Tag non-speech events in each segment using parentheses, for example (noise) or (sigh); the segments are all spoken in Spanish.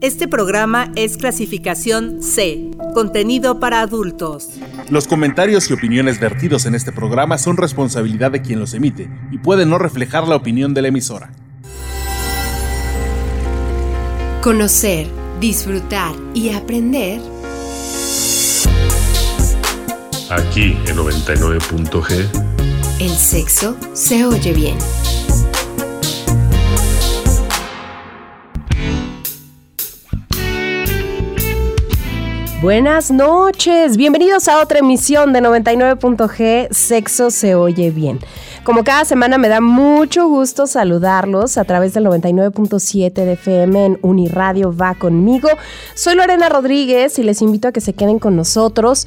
Este programa es clasificación C, contenido para adultos. Los comentarios y opiniones vertidos en este programa son responsabilidad de quien los emite y pueden no reflejar la opinión de la emisora. Conocer, disfrutar y aprender. Aquí en 99.g. El sexo se oye bien. Buenas noches, bienvenidos a otra emisión de 99.g Sexo se oye bien. Como cada semana me da mucho gusto saludarlos a través del 99.7 de FM en Uniradio Va conmigo. Soy Lorena Rodríguez y les invito a que se queden con nosotros.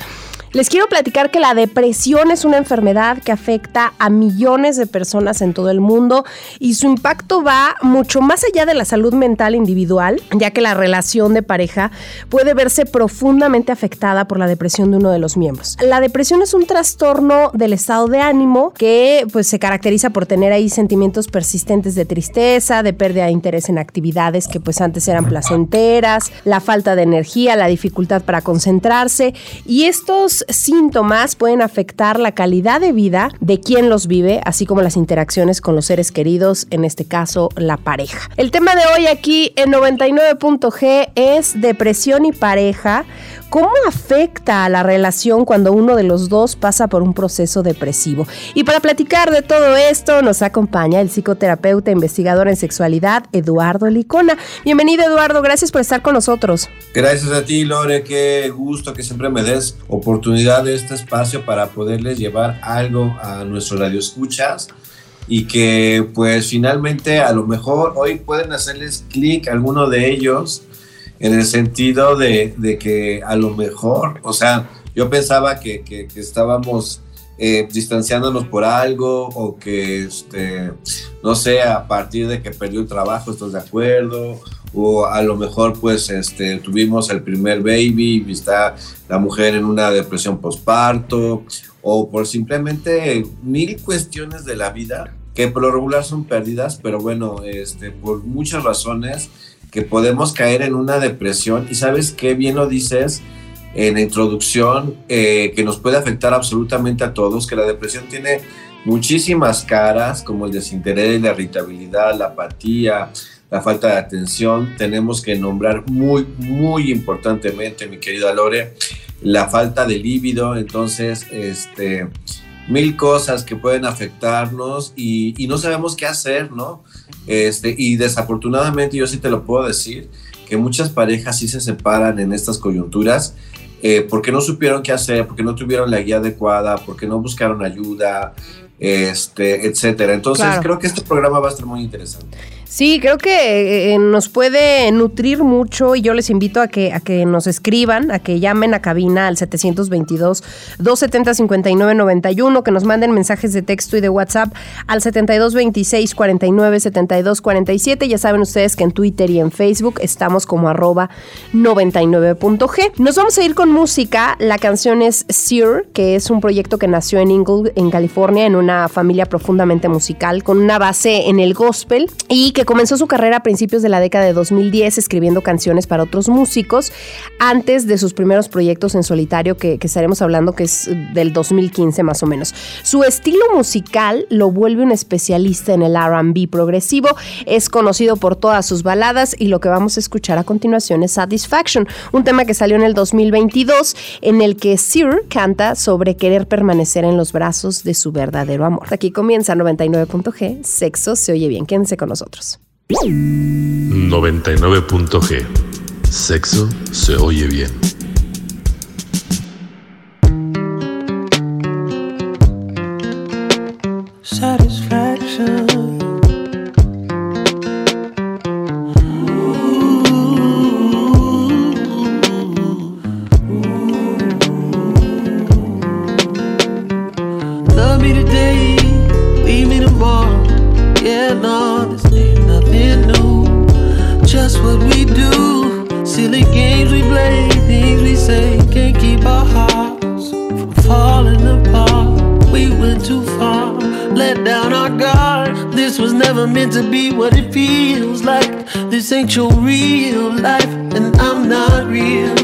Les quiero platicar que la depresión es una enfermedad que afecta a millones de personas en todo el mundo y su impacto va mucho más allá de la salud mental individual, ya que la relación de pareja puede verse profundamente afectada por la depresión de uno de los miembros. La depresión es un trastorno del estado de ánimo que pues se caracteriza por tener ahí sentimientos persistentes de tristeza, de pérdida de interés en actividades que pues antes eran placenteras, la falta de energía, la dificultad para concentrarse y estos síntomas pueden afectar la calidad de vida de quien los vive, así como las interacciones con los seres queridos, en este caso la pareja. El tema de hoy aquí en 99.g es depresión y pareja. ¿Cómo afecta a la relación cuando uno de los dos pasa por un proceso depresivo? Y para platicar de todo esto nos acompaña el psicoterapeuta e investigador en sexualidad Eduardo Licona. Bienvenido Eduardo, gracias por estar con nosotros. Gracias a ti Lore, qué gusto que siempre me des oportunidad de este espacio para poderles llevar algo a nuestros radioescuchas y que pues finalmente a lo mejor hoy pueden hacerles clic alguno de ellos en el sentido de, que a lo mejor, o sea, yo pensaba que, estábamos eh, distanciándonos por algo o que, este, no sé, a partir de que perdió el trabajo, ¿estás de acuerdo? O a lo mejor pues este, tuvimos el primer baby y está la mujer en una depresión postparto o por simplemente mil cuestiones de la vida que por lo regular son perdidas, pero bueno, este, por muchas razones que podemos caer en una depresión y sabes qué bien lo dices en la introducción, eh, que nos puede afectar absolutamente a todos, que la depresión tiene muchísimas caras, como el desinterés, la irritabilidad, la apatía, la falta de atención. Tenemos que nombrar muy, muy importantemente, mi querida Lore, la falta de líbido. Entonces, este, mil cosas que pueden afectarnos y, y no sabemos qué hacer, ¿no? Este, y desafortunadamente yo sí te lo puedo decir, que muchas parejas sí se separan en estas coyunturas eh, porque no supieron qué hacer, porque no tuvieron la guía adecuada, porque no buscaron ayuda, este, etcétera. Entonces creo que este programa va a estar muy interesante. Sí, creo que eh, nos puede nutrir mucho y yo les invito a que, a que nos escriban, a que llamen a cabina al 722-270-5991, que nos manden mensajes de texto y de WhatsApp al 7226-497247. Ya saben ustedes que en Twitter y en Facebook estamos como arroba 99.g. Nos vamos a ir con música. La canción es Sear, que es un proyecto que nació en Inglewood, en California, en una familia profundamente musical, con una base en el gospel y que comenzó su carrera a principios de la década de 2010 escribiendo canciones para otros músicos antes de sus primeros proyectos en solitario que, estaremos hablando que es del 2015 más o menos. Su estilo musical lo vuelve un especialista en el RB progresivo, es conocido por todas sus baladas y lo que vamos a escuchar a continuación es Satisfaction, un tema que salió en el 2022 en el que Sir canta sobre querer permanecer en los brazos de su verdadero amor. Aquí comienza 99.g, sexo se oye bien, quédense con nosotros. 99.g. Sexo se oye bien. This ain't your real life, and I'm not real.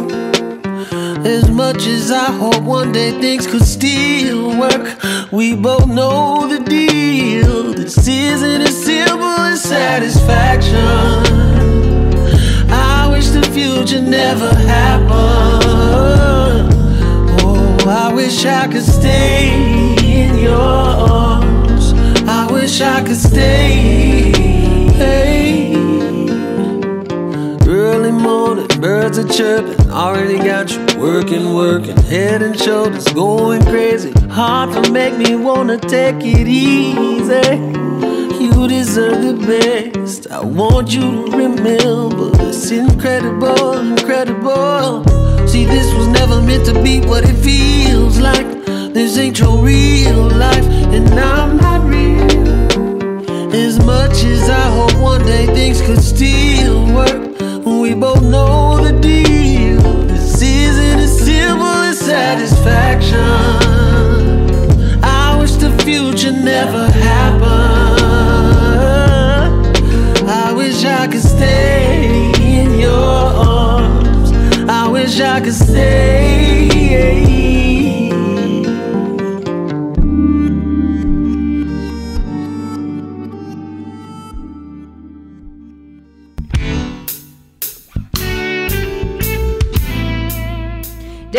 As much as I hope one day things could still work, we both know the deal. This isn't as simple as satisfaction. I wish the future never happened. Oh, I wish I could stay in your arms. I wish I could stay. Hey. Morning, birds are chirping. Already got you working, working. Head and shoulders going crazy. Hard to make me wanna take it easy. You deserve the best. I want you to remember this incredible, incredible. See, this was never meant to be what it feels like. This ain't your real life, and I'm not real. As much as I hope one day things could still work, we both know the deal. This isn't as simple as satisfaction. I wish the future never happened. I wish I could stay in your arms. I wish I could stay.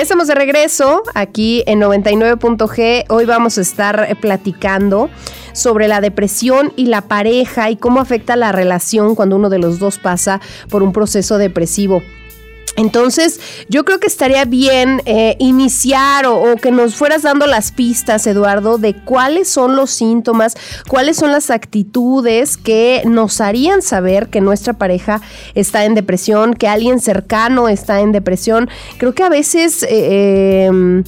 Ya estamos de regreso aquí en 99.g. Hoy vamos a estar eh, platicando sobre la depresión y la pareja y cómo afecta la relación cuando uno de los dos pasa por un proceso depresivo. Entonces, yo creo que estaría bien eh, iniciar o, que nos fueras dando las pistas, Eduardo, de cuáles son los síntomas, cuáles son las actitudes que nos harían saber que nuestra pareja está en depresión, que alguien cercano está en depresión. Creo que a veces... Eh, eh,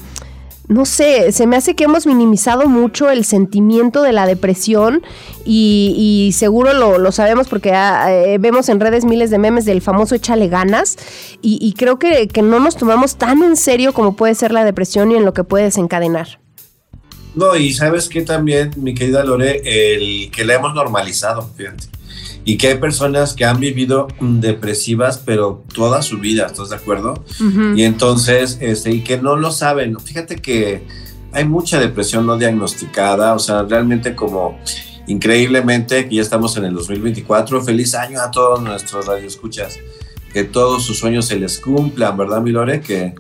no sé, se me hace que hemos minimizado mucho el sentimiento de la depresión y, seguro lo, lo, sabemos porque eh, vemos en redes miles de memes del famoso échale ganas y, y creo que, que, no nos tomamos tan en serio como puede ser la depresión y en lo que puede desencadenar. No, y sabes que también, mi querida Lore, el que la hemos normalizado, fíjate. Y que hay personas que han vivido depresivas, pero toda su vida, ¿estás de acuerdo? Uh -huh. Y entonces, este, y que no lo saben. Fíjate que hay mucha depresión no diagnosticada, o sea, realmente como increíblemente que ya estamos en el 2024. Feliz año a todos nuestros radioescuchas. Que todos sus sueños se les cumplan, ¿verdad, mi Lore? Que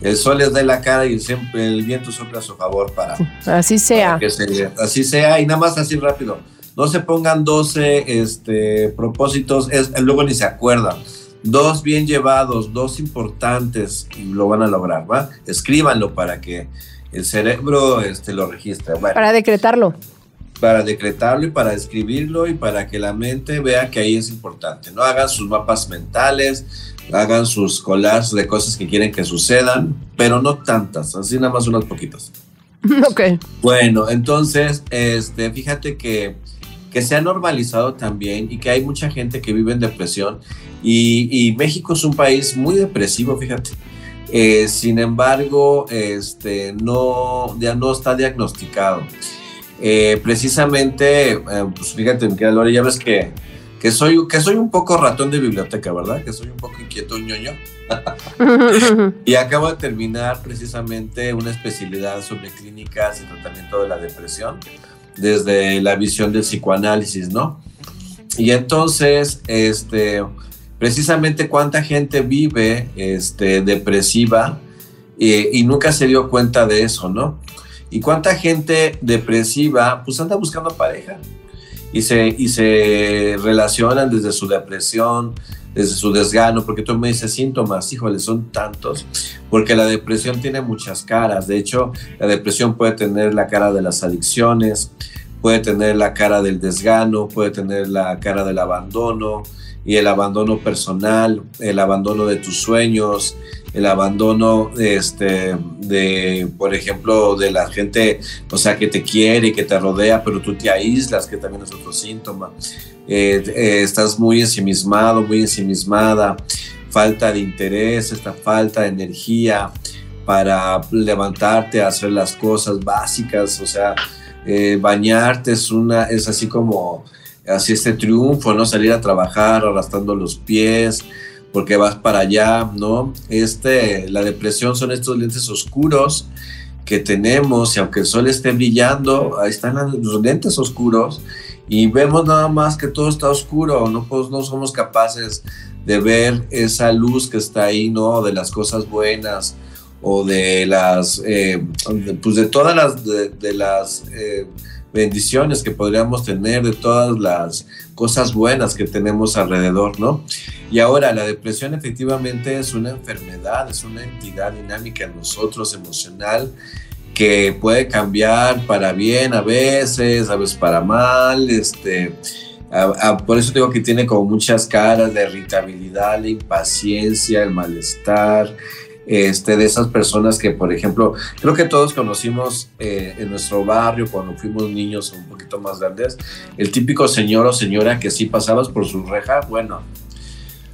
el sol les dé la cara y siempre el viento sopla a su favor para. Así sea. Para que se, así sea, y nada más así rápido no se pongan 12 este, propósitos, es, luego ni se acuerdan. Dos bien llevados, dos importantes, y lo van a lograr, ¿va? Escríbanlo para que el cerebro este, lo registre. Bueno, para decretarlo. Para decretarlo y para escribirlo y para que la mente vea que ahí es importante. No hagan sus mapas mentales, hagan sus collages de cosas que quieren que sucedan, pero no tantas, así nada más unas poquitas. (laughs) Ok. Bueno, entonces, este, fíjate que que se ha normalizado también y que hay mucha gente que vive en depresión y, y México es un país muy depresivo, fíjate. Eh, sin embargo, este, no, ya no está diagnosticado. Eh, precisamente, eh, pues fíjate, mi querida Lore, ya ves que, que, soy, que soy un poco ratón de biblioteca, ¿verdad? Que soy un poco inquieto, un ñoño. (laughs) y acabo de terminar precisamente una especialidad sobre clínicas y tratamiento de la depresión desde la visión del psicoanálisis, ¿no? Y entonces, este, precisamente cuánta gente vive este, depresiva y nunca se dio cuenta de eso, ¿no? Y cuánta gente depresiva, pues anda buscando pareja y se, y se relacionan desde su depresión, desde su desgano, porque tú me dices síntomas, híjole, son tantos, porque la depresión tiene muchas caras. De hecho, la depresión puede tener la cara de las adicciones, puede tener la cara del desgano, puede tener la cara del abandono y el abandono personal, el abandono de tus sueños, el abandono este, de, por ejemplo, de la gente, o sea, que te quiere y que te rodea, pero tú te aíslas, que también es otro síntoma. Eh, eh, estás muy ensimismado, muy ensimismada, falta de interés, esta falta de energía para levantarte hacer las cosas básicas, o sea, eh, bañarte es una, es así como así este triunfo, ¿no? Salir a trabajar arrastrando los pies, porque vas para allá, ¿no? Este, la depresión son estos lentes oscuros que tenemos y aunque el sol esté brillando, ahí están los lentes oscuros y vemos nada más que todo está oscuro, no, somos capaces de ver esa luz que está ahí, ¿no? De las cosas buenas o de las, eh, pues de todas las, de, las eh, bendiciones que podríamos tener, de todas las cosas buenas que tenemos alrededor, ¿no? Y ahora la depresión efectivamente es una enfermedad, es una entidad dinámica en nosotros, emocional, que puede cambiar para bien a veces, a veces para mal, este, por eso digo que tiene como muchas caras de irritabilidad, la impaciencia, el malestar, este, de esas personas que, por ejemplo, creo que todos conocimos eh, en nuestro barrio cuando fuimos niños un poquito más grandes, el típico señor o señora que si pasabas por su reja, bueno,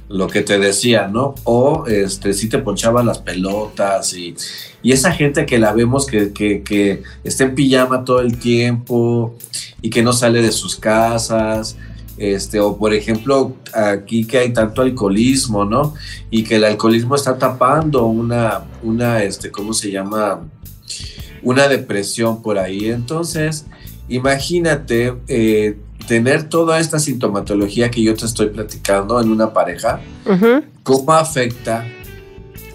lo que te decía, ¿no? O este, si te ponchaba las pelotas y, y esa gente que la vemos que, que, que, está en pijama todo el tiempo y que no sale de sus casas, este, o por ejemplo, aquí que hay tanto alcoholismo, ¿no? Y que el alcoholismo está tapando una, una, este, ¿cómo se llama? Una depresión por ahí. Entonces, imagínate, eh, tener toda esta sintomatología que yo te estoy platicando en una pareja, cómo afecta,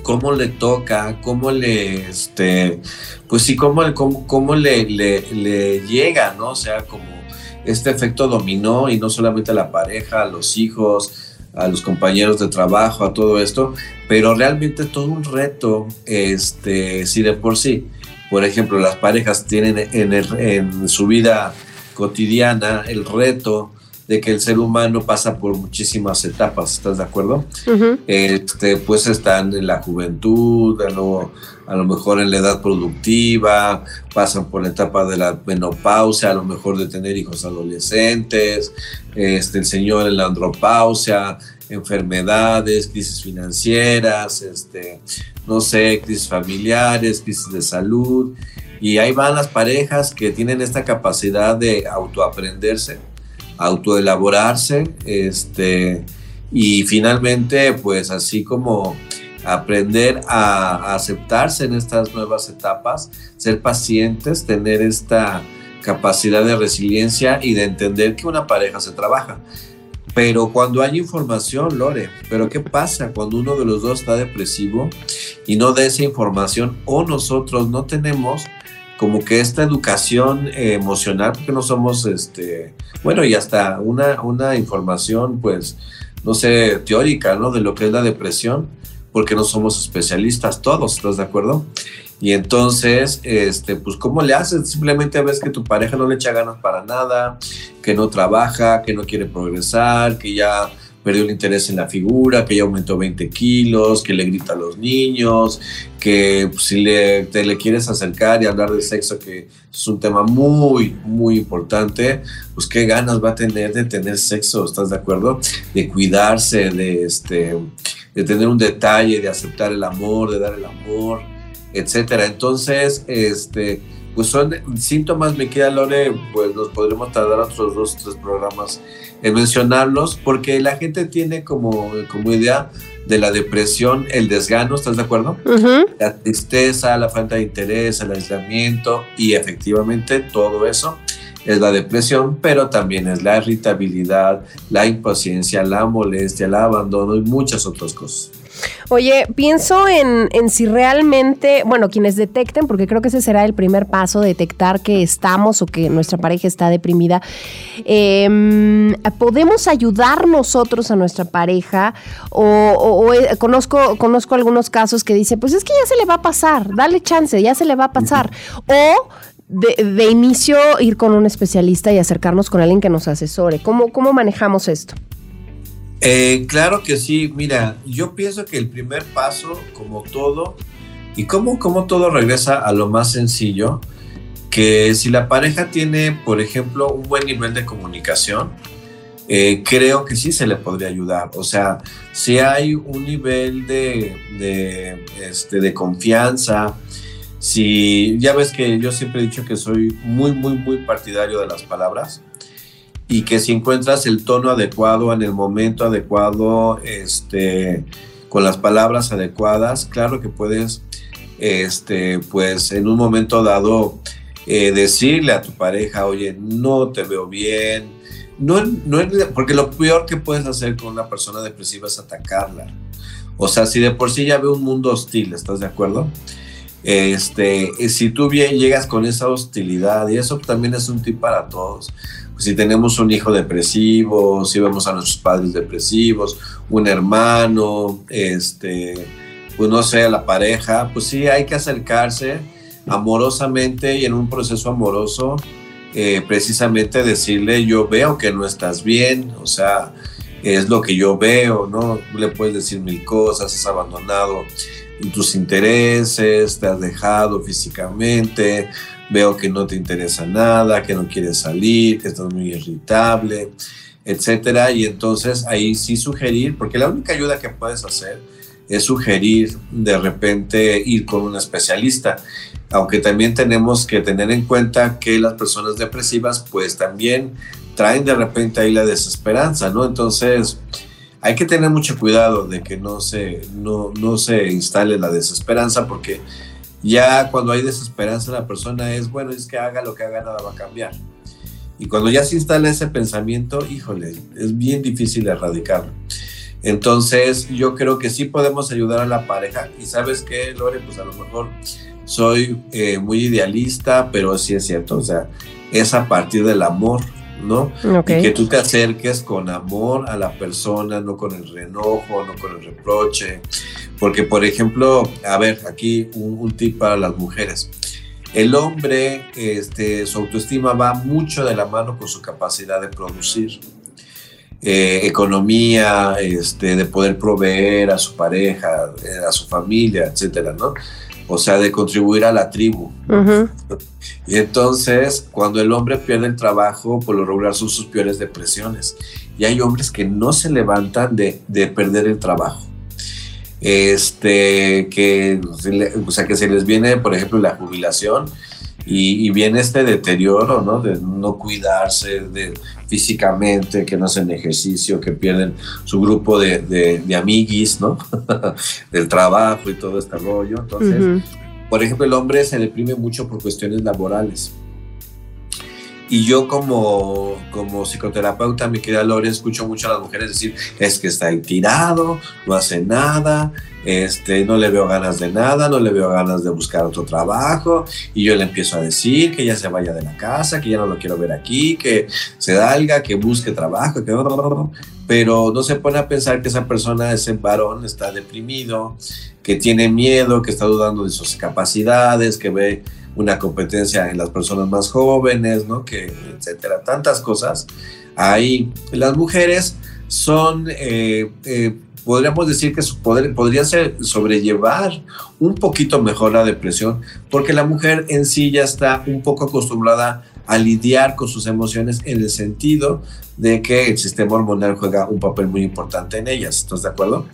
cómo le toca, cómo le, este, pues sí, cómo, cómo, le, le, llega, ¿no? O sea, como este efecto dominó y no solamente a la pareja, a los hijos, a los compañeros de trabajo, a todo esto, pero realmente todo un reto, este, si de por sí, por ejemplo, las parejas tienen en, en su vida cotidiana, el reto de que el ser humano pasa por muchísimas etapas, ¿estás de acuerdo? este, pues están en la juventud, lo, a lo, mejor en la edad productiva, pasan por la etapa de la menopausia, a lo mejor de tener hijos adolescentes, este, el señor en la andropausia, enfermedades, crisis financieras, este, no sé, crisis familiares, crisis de salud, y ahí van las parejas que tienen esta capacidad de autoaprenderse, autoelaborarse, este, y finalmente, pues así como aprender a, aceptarse en estas nuevas etapas, ser pacientes, tener esta capacidad de resiliencia y de entender que una pareja se trabaja. Pero cuando hay información, Lore, pero ¿qué pasa cuando uno de los dos está depresivo y no da esa información o nosotros no tenemos como que esta educación eh, emocional, porque no somos, este, bueno, y hasta una, una información, pues, no sé, teórica, ¿no? De lo que es la depresión, porque no somos especialistas todos, ¿estás de acuerdo? Y entonces, este, pues, ¿cómo le haces? Simplemente ves que tu pareja no le echa ganas para nada, que no trabaja, que no quiere progresar, que ya perdió el interés en la figura, que ya aumentó 20 kilos, que le grita a los niños, que pues, si le, te le quieres acercar y hablar de sexo, que es un tema muy, muy importante, pues qué ganas va a tener de tener sexo, ¿estás de acuerdo? De cuidarse, de, este, de tener un detalle, de aceptar el amor, de dar el amor, etcétera. Entonces, este, pues son síntomas, me queda Lore, pues nos podremos tardar otros dos, tres programas en mencionarlos, porque la gente tiene como, como idea de la depresión el desgano, ¿estás de acuerdo? La tristeza, la falta de interés, el aislamiento y efectivamente todo eso es la depresión, pero también es la irritabilidad, la impaciencia, la molestia, el abandono y muchas otras cosas. Oye, pienso en, si realmente, bueno, quienes detecten, porque creo que ese será el primer paso, detectar que estamos o que nuestra pareja está deprimida, em, ¿podemos ayudar nosotros a nuestra pareja? O, eh, conozco, conozco algunos casos que dicen, pues es que ya se le va a pasar, dale chance, ya se le va a pasar. O de, inicio ir con un especialista y acercarnos con alguien que nos asesore. ¿Cómo, cómo manejamos esto? Eh, claro que sí, mira, yo pienso que el primer paso, como todo, y como, como todo regresa a lo más sencillo, que si la pareja tiene, por ejemplo, un buen nivel de comunicación, eh, creo que sí se le podría ayudar. O sea, si hay un nivel de, de, este, de confianza, si ya ves que yo siempre he dicho que soy muy, muy, muy partidario de las palabras, y que si encuentras el tono adecuado en el momento adecuado, este, con las palabras adecuadas, claro que puedes, este, pues en un momento dado, eh, decirle a tu pareja, oye, no te veo bien, no, no, porque lo peor que puedes hacer con una persona depresiva es atacarla. O sea, si de por sí ya ve un mundo hostil, ¿estás de acuerdo? Este, si tú bien llegas con esa hostilidad, y eso también es un tip para todos, si tenemos un hijo depresivo, si vemos a nuestros padres depresivos, un hermano, este, pues no sé, la pareja, pues sí, hay que acercarse amorosamente y en un proceso amoroso, eh, precisamente decirle, yo veo que no estás bien, o sea, es lo que yo veo, ¿no? Le puedes decir mil cosas, has abandonado tus intereses, te has dejado físicamente, veo que no te interesa nada, que no quieres salir, que estás muy irritable, etcétera. Y entonces ahí sí sugerir, porque la única ayuda que puedes hacer es sugerir de repente ir con un especialista. Aunque también tenemos que tener en cuenta que las personas depresivas pues también traen de repente ahí la desesperanza, ¿no? Entonces hay que tener mucho cuidado de que no se, no, no se instale la desesperanza porque ya cuando hay desesperanza la persona es, bueno, es que haga lo que haga, nada va a cambiar. Y cuando ya se instala ese pensamiento, híjole, es bien difícil erradicarlo. Entonces, yo creo que sí podemos ayudar a la pareja. Y sabes qué, Lore, pues a lo mejor soy eh, muy idealista, pero sí es cierto, o sea, es a partir del amor, ¿no? Y que tú te acerques con amor a la persona, no con el renojo, no con el reproche. Porque, por ejemplo, a ver, aquí un, tip para las mujeres. El hombre, este, su autoestima va mucho de la mano con su capacidad de producir. Eh, economía, este, de poder proveer a su pareja, eh, a su familia, etcétera, ¿no? O sea, de contribuir a la tribu. Y entonces, cuando el hombre pierde el trabajo, por lo regular son sus peores depresiones. Y hay hombres que no se levantan de, de perder el trabajo. Este, que, o sea, que se les viene, por ejemplo, la jubilación y, viene este deterioro, ¿no? De no cuidarse de, físicamente, que no hacen ejercicio, que pierden su grupo de, de, amiguis, ¿no? (laughs) Del trabajo y todo este rollo. Entonces, por ejemplo, el hombre se deprime mucho por cuestiones laborales. Y yo como, como psicoterapeuta, mi querida Lore, escucho mucho a las mujeres decir, es que está ahí tirado, no hace nada, este, no le veo ganas de nada, no le veo ganas de buscar otro trabajo. Y yo le empiezo a decir que ya se vaya de la casa, que ya no lo quiero ver aquí, que se salga, que busque trabajo, que... Pero no se pone a pensar que esa persona, ese varón, está deprimido, que tiene miedo, que está dudando de sus capacidades, que ve una competencia en las personas más jóvenes, ¿no? Que, etcétera, tantas cosas. Ahí las mujeres son, eh, eh, podríamos decir que su poder, podría ser sobrellevar un poquito mejor la depresión, porque la mujer en sí ya está un poco acostumbrada a lidiar con sus emociones en el sentido de que el sistema hormonal juega un papel muy importante en ellas. ¿Estás de acuerdo?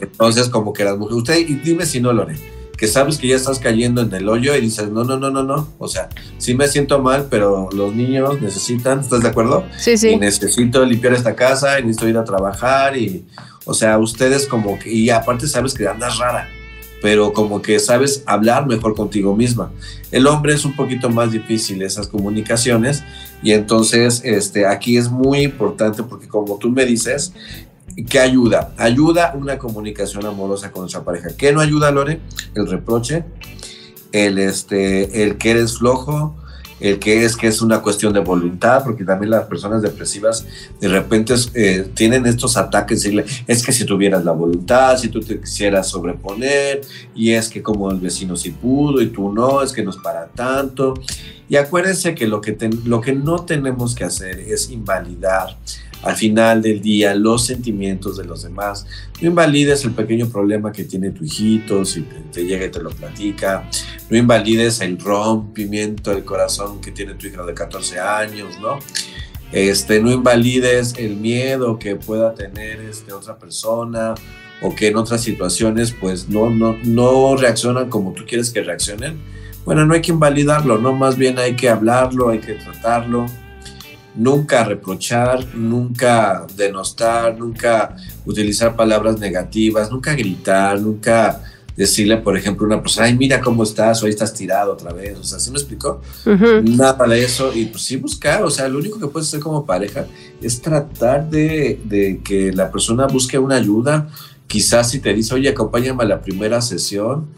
Entonces, como que las mujeres, usted, y dime si no, Lore, que sabes que ya estás cayendo en el hoyo y dices, no, no, no, no, no. O sea, sí me siento mal, pero los niños necesitan, ¿estás de acuerdo? Sí, sí. Y necesito limpiar esta casa y necesito ir a trabajar y, o sea, ustedes como que, y aparte sabes que andas rara, pero como que sabes hablar mejor contigo misma. El hombre es un poquito más difícil esas comunicaciones y entonces este, aquí es muy importante porque como tú me dices, ¿Qué ayuda? Ayuda una comunicación amorosa con nuestra pareja. ¿Qué no ayuda, Lore? El reproche, el, este, el que eres flojo, el que es que es una cuestión de voluntad, porque también las personas depresivas de repente eh, tienen estos ataques, es que si tuvieras la voluntad, si tú te quisieras sobreponer, y es que como el vecino sí pudo y tú no, es que no es para tanto. Y acuérdense que lo que, lo que no tenemos que hacer es invalidar al final del día los sentimientos de los demás. No invalides el pequeño problema que tiene tu hijito, si te, llega y te lo platica. No invalides el rompimiento del corazón que tiene tu hija de 14 años, ¿no? Este, no invalides el miedo que pueda tener este, otra persona o que en otras situaciones pues no, no, no reaccionan como tú quieres que reaccionen. Bueno, no hay que invalidarlo, ¿no? Más bien hay que hablarlo, hay que tratarlo nunca reprochar, nunca denostar, nunca utilizar palabras negativas, nunca gritar, nunca decirle, por ejemplo, a una persona, ay, mira cómo estás, o ahí estás tirado otra vez, o sea, ¿sí me explicó? Nada de eso, y pues sí buscar, o sea, lo único que puedes hacer como pareja es tratar de, de que la persona busque una ayuda, quizás si te dice, oye, acompáñame a la primera sesión,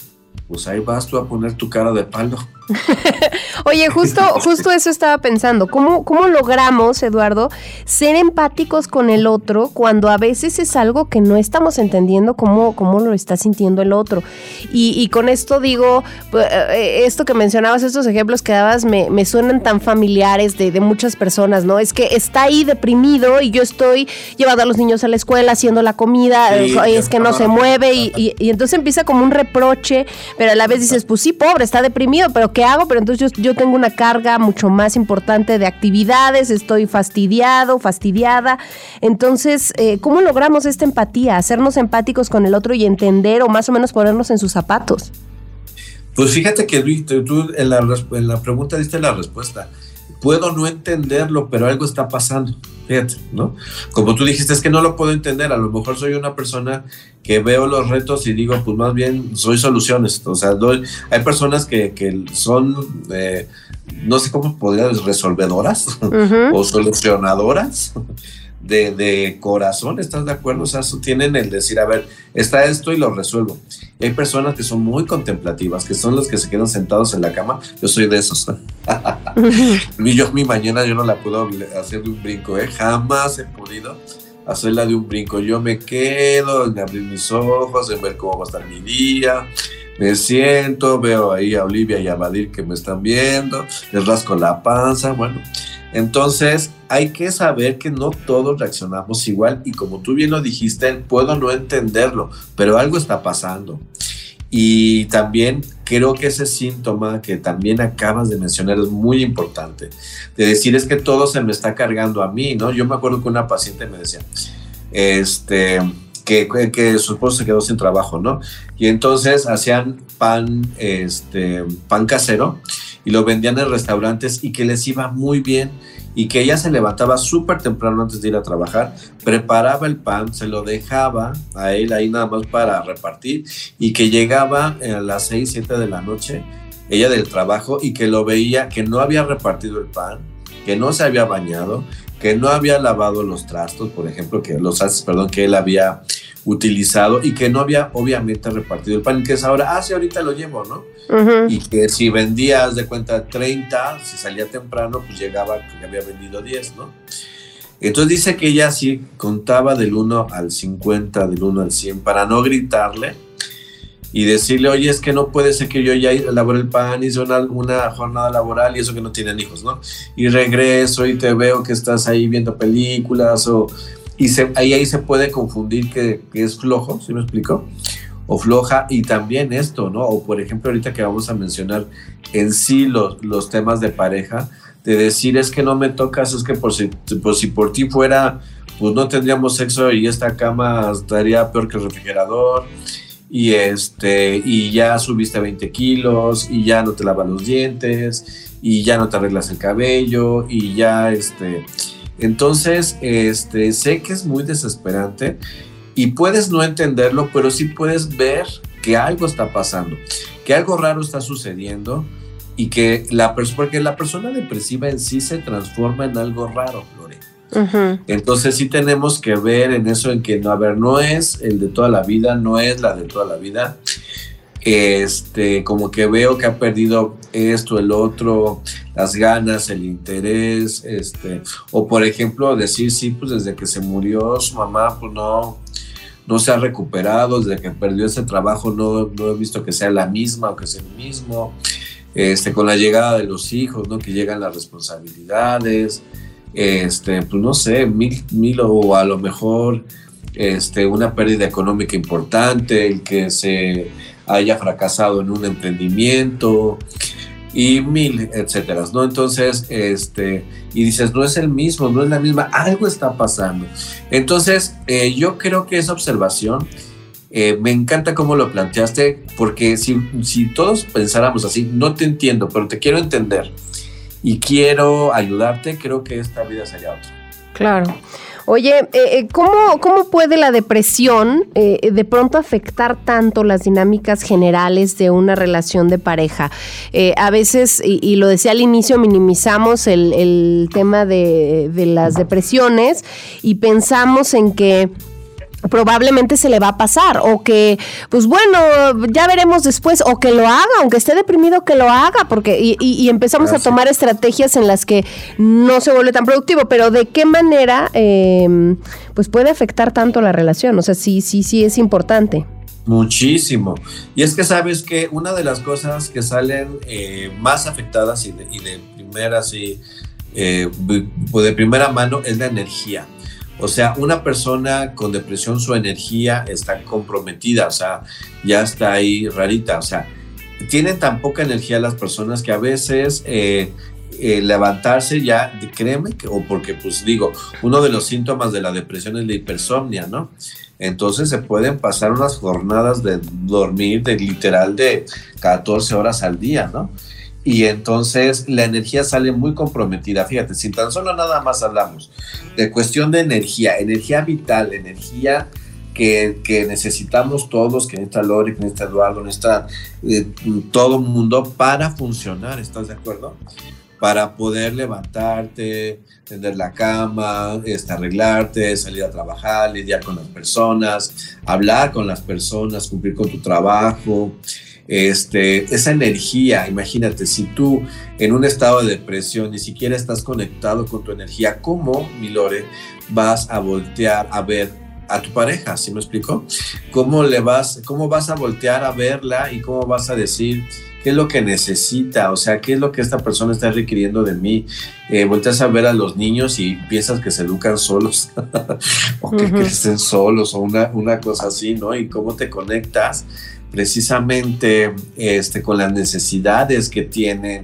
pues ahí vas tú a poner tu cara de palo. (laughs) Oye, justo, justo eso estaba pensando. ¿Cómo, ¿Cómo logramos, Eduardo, ser empáticos con el otro cuando a veces es algo que no estamos entendiendo cómo, cómo lo está sintiendo el otro? Y, con esto digo, pues, eh, esto que mencionabas, estos ejemplos que dabas, me, me suenan tan familiares de, de, muchas personas, ¿no? Es que está ahí deprimido y yo estoy llevando a los niños a la escuela, haciendo la comida, es que no se mueve y, y, y entonces empieza como un reproche, pero a la vez dices, pues sí, pobre, está deprimido, pero ¿qué hago? Pero entonces yo, tengo una carga mucho más importante de actividades, estoy fastidiado, fastidiada. Entonces, eh, ¿cómo logramos esta empatía? Hacernos empáticos con el otro y entender o más o menos ponernos en sus zapatos. Pues fíjate que tú en la, en la pregunta diste la respuesta. Puedo no entenderlo, pero algo está pasando. Fíjate, ¿no? Como tú dijiste, es que no lo puedo entender. A lo mejor soy una persona que veo los retos y digo, pues más bien soy soluciones. O sea, doy, hay personas que, que son, eh, no sé cómo podría resolvedoras o solucionadoras de, de, corazón, ¿estás de acuerdo? O sea, tienen el decir, a ver, está esto y lo resuelvo. hay personas que son muy contemplativas, que son los que se quedan sentados en la cama. Yo soy de esos. (laughs) y yo mi mañana yo no la puedo hacer de un brinco, ¿eh? Jamás he podido hacerla de un brinco. Yo me quedo en abrir mis ojos, en ver cómo va a estar mi día. Me siento, veo ahí a Olivia y a Badir que me están viendo, les rasco la panza, bueno. Entonces, hay que saber que no todos reaccionamos igual y como tú bien lo dijiste, puedo no entenderlo, pero algo está pasando. Y también creo que ese síntoma que también acabas de mencionar es muy importante, de decir es que todo se me está cargando a mí, ¿no? Yo me acuerdo que una paciente me decía, este, que, que su esposo se quedó sin trabajo, ¿no? Y entonces hacían pan, este, pan casero y lo vendían en restaurantes y que les iba muy bien y que ella se levantaba súper temprano antes de ir a trabajar, preparaba el pan, se lo dejaba a él ahí nada más para repartir y que llegaba a las 6, 7 de la noche, ella del trabajo, y que lo veía que no había repartido el pan, que no se había bañado, que no había lavado los trastos, por ejemplo, que los perdón, que él había utilizado y que no había obviamente repartido el pan, que es ahora, ah, sí, ahorita lo llevo, ¿no? Y que si vendías de cuenta 30, si salía temprano, pues llegaba que había vendido 10, ¿no? Entonces dice que ella sí contaba del 1 al 50, del 1 al 100, para no gritarle y decirle, oye, es que no puede ser que yo ya elaboré el pan, hice una, una, jornada laboral y eso que no tienen hijos, ¿no? Y regreso y te veo que estás ahí viendo películas o y ahí, ahí se puede confundir que, es flojo, ¿sí me explico? O floja, y también esto, ¿no? O por ejemplo, ahorita que vamos a mencionar en sí los, los temas de pareja, de decir es que no me tocas, es que por si, por si por ti fuera, pues no tendríamos sexo y esta cama estaría peor que el refrigerador, y este, y ya subiste 20 kilos, y ya no te lavas los dientes, y ya no te arreglas el cabello, y ya este entonces, este, sé que es muy desesperante y puedes no entenderlo, pero sí puedes ver que algo está pasando, que algo raro está sucediendo y que la porque la persona depresiva en sí se transforma en algo raro, Entonces sí tenemos que ver en eso en que no, a ver, no es el de toda la vida, no es la de toda la vida, este, como que veo que ha perdido esto, el otro, las ganas, el interés, este, o por ejemplo decir, sí, pues desde que se murió su mamá, pues no, no se ha recuperado, desde que perdió ese trabajo no, no he visto que sea la misma o que sea el mismo, este, con la llegada de los hijos, ¿no? Que llegan las responsabilidades, este, pues no sé, mil, mil o a lo mejor, este, una pérdida económica importante, el que se haya fracasado en un emprendimiento y mil, etcétera, ¿no? Entonces, este, y dices, no es el mismo, no es la misma, algo está pasando. Entonces, eh, yo creo que esa observación, eh, me encanta cómo lo planteaste, porque si, si todos pensáramos así, no te entiendo, pero te quiero entender. Y quiero ayudarte, creo que esta vida sería otra. Claro. Oye, eh, eh, ¿cómo, ¿cómo puede la depresión eh, de pronto afectar tanto las dinámicas generales de una relación de pareja? a veces, y, lo decía al inicio, minimizamos el, tema de las depresiones y pensamos en que probablemente se le va a pasar o que pues bueno ya veremos después o que lo haga aunque esté deprimido que lo haga porque y, empezamos a tomar estrategias en las que no se vuelve tan productivo pero de qué manera em, pues puede afectar tanto la relación o sea sí sí sí es importante Muchísimo. Y es que sabes que una de las cosas que salen eh, más afectadas y de, primera, sí, eh, de primera mano es la energía. O sea, una persona con depresión, su energía está comprometida, o sea, ya está ahí rarita, o sea, tienen tan poca energía las personas que a veces eh, eh, levantarse ya, créeme, que, o porque pues digo, uno de los síntomas de la depresión es la hipersomnia, ¿no? Entonces se pueden pasar unas jornadas de dormir de literal de 14 horas al día, ¿no? Y entonces la energía sale muy comprometida. Fíjate, si tan solo nada más hablamos de cuestión de energía, energía vital, energía que, necesitamos todos, que necesita Lori, que necesita Eduardo, necesita eh, todo el mundo para funcionar, ¿estás de acuerdo? Para poder levantarte, tender la cama, este, arreglarte, salir a trabajar, lidiar con las personas, hablar con las personas, cumplir con tu trabajo este, esa energía, imagínate, si tú en un estado de depresión ni siquiera estás conectado con tu energía, ¿cómo, Milore, vas a voltear a ver a tu pareja? ¿Sí me explico? ¿Cómo, le vas, ¿Cómo vas a voltear a verla y cómo vas a decir qué es lo que necesita? O sea, ¿qué es lo que esta persona está requiriendo de mí? Eh, volteas a ver a los niños y piensas que se educan solos (laughs) o que crecen solos o una, una cosa así, ¿no? Y cómo te conectas precisamente este, con las necesidades que tienen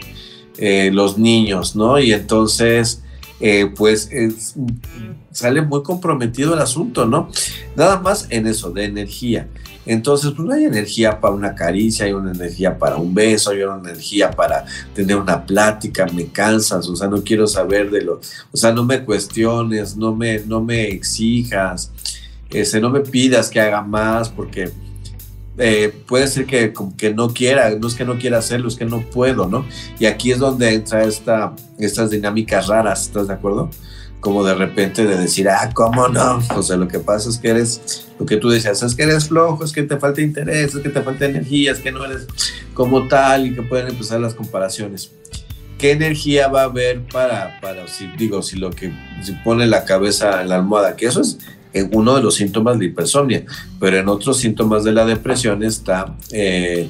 eh, los niños, ¿no? Y entonces, eh, pues sale muy comprometido el asunto, ¿no? Nada más en eso, de energía. Entonces, pues no hay energía para una caricia, hay una energía para un beso, hay una energía para tener una plática, me cansas, o sea, no quiero saber de lo, o sea, no me cuestiones, no me, no me exijas, este, no me pidas que haga más, porque eh, puede ser que, que no quiera, no es que no quiera hacerlo, es que no puedo, ¿no? Y aquí es donde entra esta, estas dinámicas raras, ¿estás de acuerdo? Como de repente de decir, ah, ¿cómo no? O sea, lo que pasa es que eres, lo que tú decías, es que eres flojo, es que te falta interés, es que te falta energía, es que no eres como tal y que pueden empezar las comparaciones. ¿Qué energía va a haber para, para si digo, si lo que, si pone la cabeza en la almohada, que eso es en uno de los síntomas de hipersomnia, pero en otros síntomas de la depresión está eh,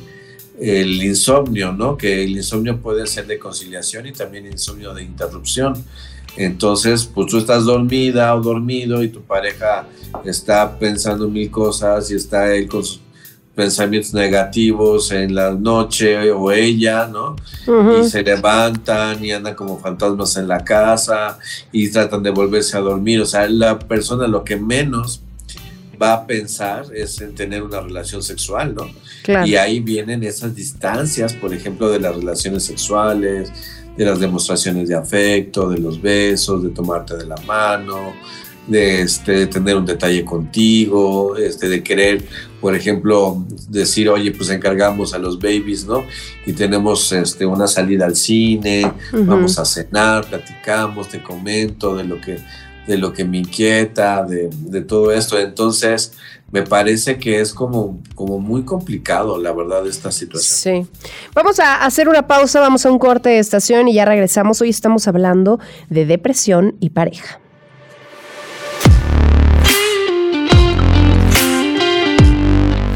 el insomnio, ¿no? Que el insomnio puede ser de conciliación y también insomnio de interrupción. Entonces, pues tú estás dormida o dormido y tu pareja está pensando mil cosas y está él con sus pensamientos negativos en la noche o ella, ¿no? Y se levantan y andan como fantasmas en la casa y tratan de volverse a dormir. O sea, la persona lo que menos va a pensar es en tener una relación sexual, ¿no? Y ahí vienen esas distancias, por ejemplo, de las relaciones sexuales, de las demostraciones de afecto, de los besos, de tomarte de la mano, de, este, tener un detalle contigo, este, de querer, por ejemplo, decir, oye, pues encargamos a los babies, ¿no? Y tenemos este, una salida al cine, vamos a cenar, platicamos, te comento de lo que, de lo que me inquieta, de, de todo esto. Entonces, me parece que es como, como muy complicado, la verdad, esta situación. Sí. Vamos a hacer una pausa, vamos a un corte de estación y ya regresamos. Hoy estamos hablando de depresión y pareja.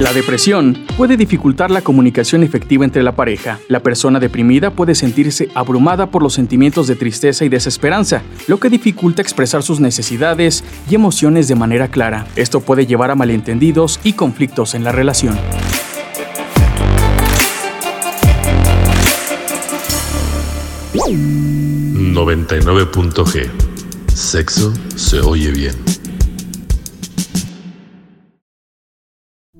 La depresión puede dificultar la comunicación efectiva entre la pareja. La persona deprimida puede sentirse abrumada por los sentimientos de tristeza y desesperanza, lo que dificulta expresar sus necesidades y emociones de manera clara. Esto puede llevar a malentendidos y conflictos en la relación. ...99.g... Sexo se oye bien.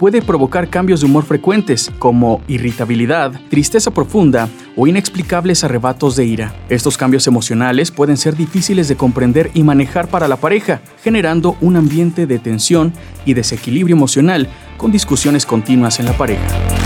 puede provocar cambios de humor frecuentes, como irritabilidad, tristeza profunda o inexplicables arrebatos de ira. Estos cambios emocionales pueden ser difíciles de comprender y manejar para la pareja, generando un ambiente de tensión y desequilibrio emocional con discusiones continuas en la pareja.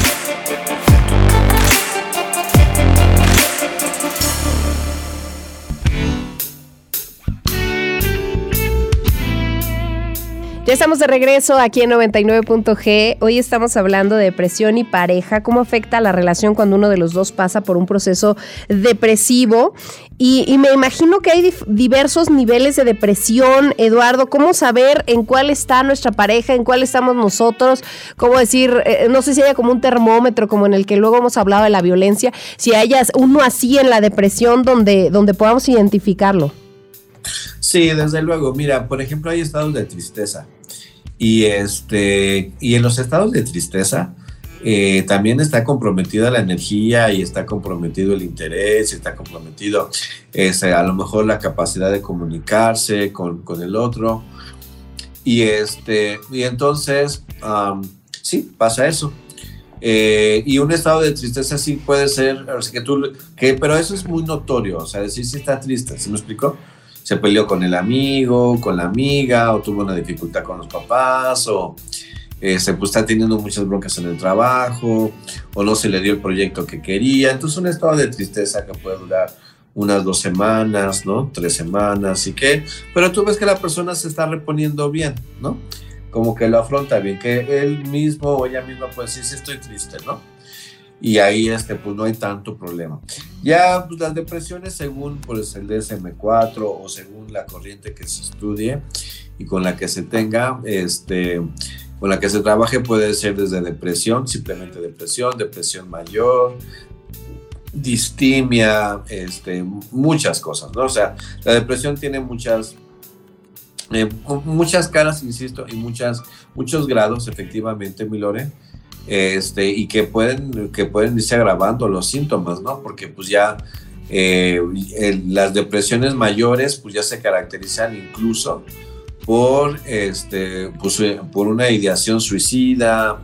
Estamos de regreso aquí en 99.g. Hoy estamos hablando de depresión y pareja, cómo afecta la relación cuando uno de los dos pasa por un proceso depresivo. Y, me imagino que hay diversos niveles de depresión, Eduardo. ¿Cómo saber en cuál está nuestra pareja, en cuál estamos nosotros? ¿Cómo decir, eh, no sé si haya como un termómetro, como en el que luego hemos hablado de la violencia, si haya uno así en la depresión donde, donde podamos identificarlo? Sí, desde luego. Mira, por ejemplo, hay estados de tristeza. Y, este, y en los estados de tristeza eh, también está comprometida la energía y está comprometido el interés, está comprometido a lo mejor la capacidad de comunicarse con, con el otro. Y, este, y entonces, sí, pasa eso. Eh, y un estado de tristeza sí puede ser, que tú, que, pero eso es muy notorio, o sea, decir si está triste, ¿se me explicó? Se peleó con el amigo, con la amiga, o tuvo una dificultad con los papás, o se pues, está teniendo muchas broncas en el trabajo, o no se le dio el proyecto que quería. Entonces, un estado de tristeza que puede durar unas dos semanas, ¿no? Tres semanas, y que, pero tú ves que la persona se está reponiendo bien, ¿no? Como que lo afronta bien, que él mismo o ella misma puede decir, sí, estoy triste, ¿no? Y ahí este, pues no hay tanto problema. Ya pues, las depresiones según pues, el DSM4 o según la corriente que se estudie y con la que se tenga, este, con la que se trabaje puede ser desde depresión, simplemente depresión, depresión mayor, distimia, este, muchas cosas, ¿no? O sea, la depresión tiene muchas eh, muchas caras, insisto, y muchas, muchos grados, efectivamente, Milore este, y que pueden, que pueden irse agravando los síntomas, ¿no? Porque pues ya eh, las depresiones mayores pues ya se caracterizan incluso por, este, pues, eh, por una ideación suicida,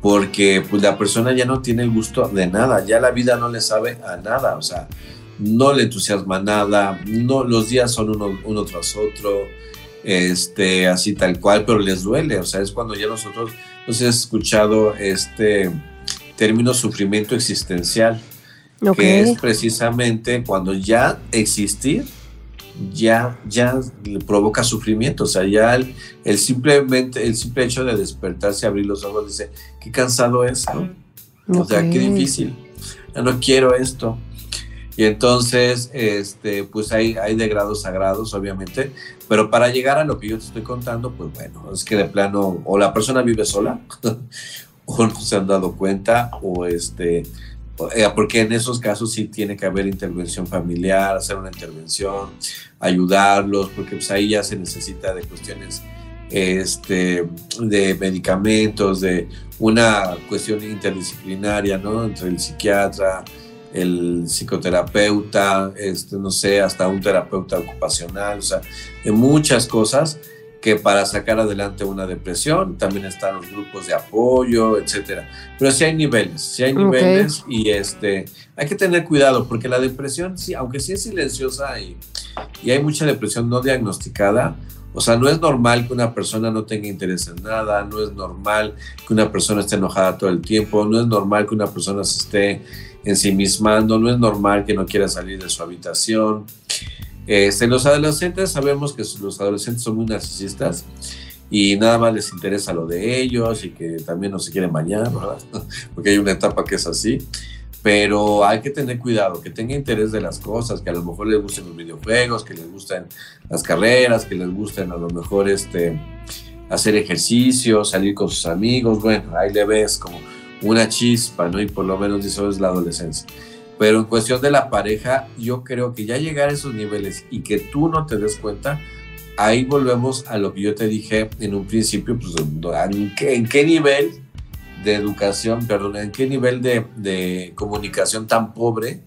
porque pues la persona ya no tiene el gusto de nada, ya la vida no le sabe a nada, o sea, no le entusiasma nada, no, los días son uno, uno tras otro, este, así tal cual, pero les duele, o sea, es cuando ya nosotros no sé si has escuchado este término sufrimiento existencial, que es precisamente cuando ya existir ya, ya provoca sufrimiento, o sea, ya el, simplemente, el simple hecho de despertarse, abrir los ojos, dice, qué cansado es, ¿no? O sea, qué difícil, ya no quiero esto. Y entonces, este, pues hay, hay de grados a obviamente, pero para llegar a lo que yo te estoy contando, pues bueno, es que de plano, o la persona vive sola, (laughs) o no se han dado cuenta, o este, eh, porque en esos casos sí tiene que haber intervención familiar, hacer una intervención, ayudarlos, porque pues ahí ya se necesita de cuestiones este, de medicamentos, de una cuestión interdisciplinaria, ¿no? Entre el psiquiatra, el psicoterapeuta, este, no sé, hasta un terapeuta ocupacional, o sea, en muchas cosas que para sacar adelante una depresión, también están los grupos de apoyo, etcétera. Pero sí hay niveles, sí hay niveles y este, hay que tener cuidado porque la depresión, sí, aunque sí es silenciosa y, y hay mucha depresión no diagnosticada, o sea, no es normal que una persona no tenga interés en nada, no es normal que una persona esté enojada todo el tiempo, no es normal que una persona se esté ensimismando, no es normal que no quiera salir de su habitación. Este, los adolescentes sabemos que los adolescentes son muy narcisistas y nada más les interesa lo de ellos y que también no se quieren bañar, ¿verdad? (laughs) Porque hay una etapa que es así. Pero hay que tener cuidado, que tenga interés de las cosas, que a lo mejor les gusten los videojuegos, que les gusten las carreras, que les gusten a lo mejor este, hacer ejercicio, salir con sus amigos. Bueno, ahí le ves como una chispa, ¿no? Y por lo menos eso es la adolescencia. Pero en cuestión de la pareja, yo creo que ya llegar a esos niveles y que tú no te des cuenta, ahí volvemos a lo que yo te dije en un principio, pues, ¿en qué, en qué nivel de educación, perdón, en qué nivel de, de comunicación tan pobre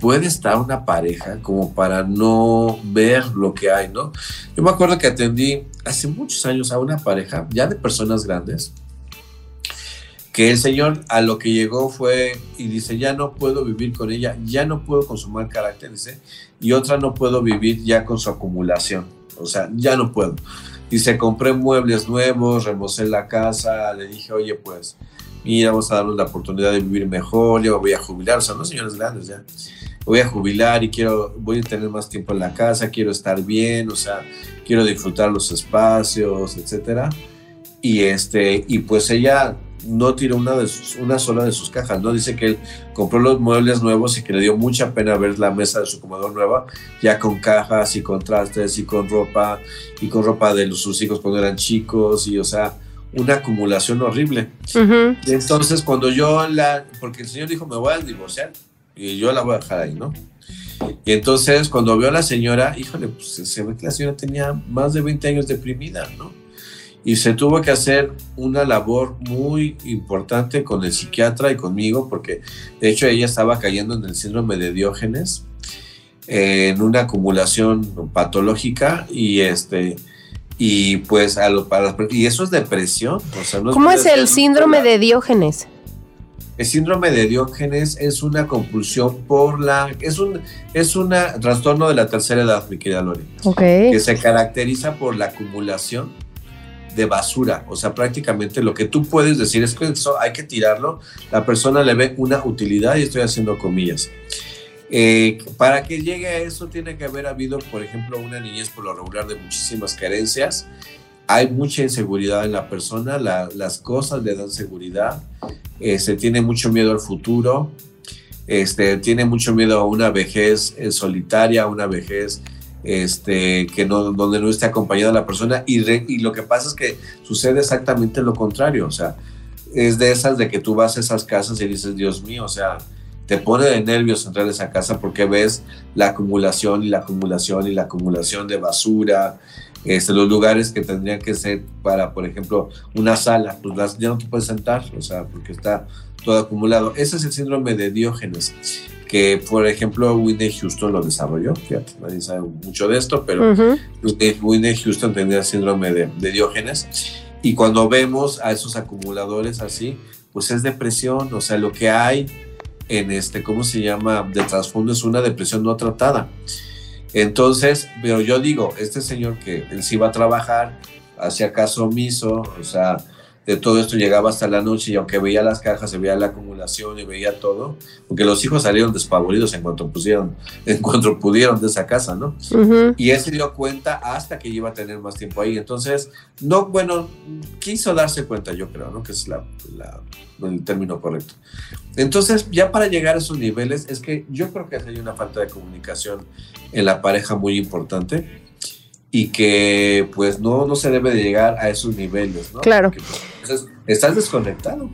puede estar una pareja como para no ver lo que hay, ¿no? Yo me acuerdo que atendí hace muchos años a una pareja, ya de personas grandes, que el señor a lo que llegó fue y dice, ya no puedo vivir con ella, ya no puedo consumar carácter, dice, y otra no puedo vivir ya con su acumulación, o sea, ya no puedo. Dice, compré muebles nuevos, remocé la casa, le dije, oye, pues, mira, vamos a darnos la oportunidad de vivir mejor, yo voy a jubilar, o sea, no señores grandes ya voy a jubilar y quiero, voy a tener más tiempo en la casa, quiero estar bien, o sea, quiero disfrutar los espacios, etcétera. Y este, y pues ella no tiró una, de una sola de sus cajas, ¿no? Dice que él compró los muebles nuevos y que le dio mucha pena ver la mesa de su comedor nueva, ya con cajas y con trastes y con ropa, y con ropa de los, sus hijos cuando eran chicos, y o sea, una acumulación horrible. y entonces cuando yo la, porque el señor dijo, me voy a divorciar, y yo la voy a dejar ahí, ¿no? Y entonces cuando veo a la señora, híjole, pues se ve que la señora tenía más de 20 años deprimida, ¿no? Y se tuvo que hacer una labor muy importante con el psiquiatra y conmigo, porque de hecho ella estaba cayendo en el síndrome de Diógenes, en una acumulación patológica y este y pues a lo para y eso es depresión o sea, no ¿Cómo es el síndrome de Diógenes? El síndrome de Diógenes es una compulsión por la... Es un es una trastorno de la tercera edad, mi querida Lore. Que se caracteriza por la acumulación de basura. O sea, prácticamente lo que tú puedes decir es que eso hay que tirarlo. La persona le ve una utilidad y estoy haciendo comillas. Eh, para que llegue a eso tiene que haber habido, por ejemplo, una niñez por lo regular de muchísimas carencias hay mucha inseguridad en la persona, las cosas le dan seguridad, se este, tiene mucho miedo al futuro, este, tiene mucho miedo a una vejez eh, solitaria, una vejez este, que no, donde no esté acompañada la persona y, y lo que pasa es que sucede exactamente lo contrario, o sea, es de esas de que tú vas a esas casas y dices, Dios mío, o sea, te pone de nervios entrar a esa casa porque ves la acumulación y la acumulación y la acumulación de basura, este, los lugares que tendrían que ser para, por ejemplo, una sala, pues ya no te puedes sentar, o sea, porque está todo acumulado. Ese es el síndrome de Diógenes, que por ejemplo Whitney Houston lo desarrolló, fíjate, nadie sabe mucho de esto, pero Whitney Houston tenía síndrome de, de Diógenes. Y cuando vemos a esos acumuladores así, pues es depresión, o sea, lo que hay en este, ¿cómo se llama? De trasfondo es una depresión no tratada. Entonces, pero yo digo, este señor que él sí iba a trabajar, hacía caso omiso, o sea, de todo esto llegaba hasta la noche y aunque veía las cajas, se veía la acumulación y veía todo, porque los hijos salieron despavoridos en cuanto pusieron, (laughs) en cuanto pudieron de esa casa, ¿no? Y él se dio cuenta hasta que iba a tener más tiempo ahí. Entonces, no, bueno, quiso darse cuenta, yo creo, ¿no? Que es la, el término correcto. Entonces, ya para llegar a esos niveles, es que yo creo que hay una falta de comunicación en la pareja muy importante y que pues no, no se debe de llegar a esos niveles, ¿no? Claro. Pues, estás desconectado.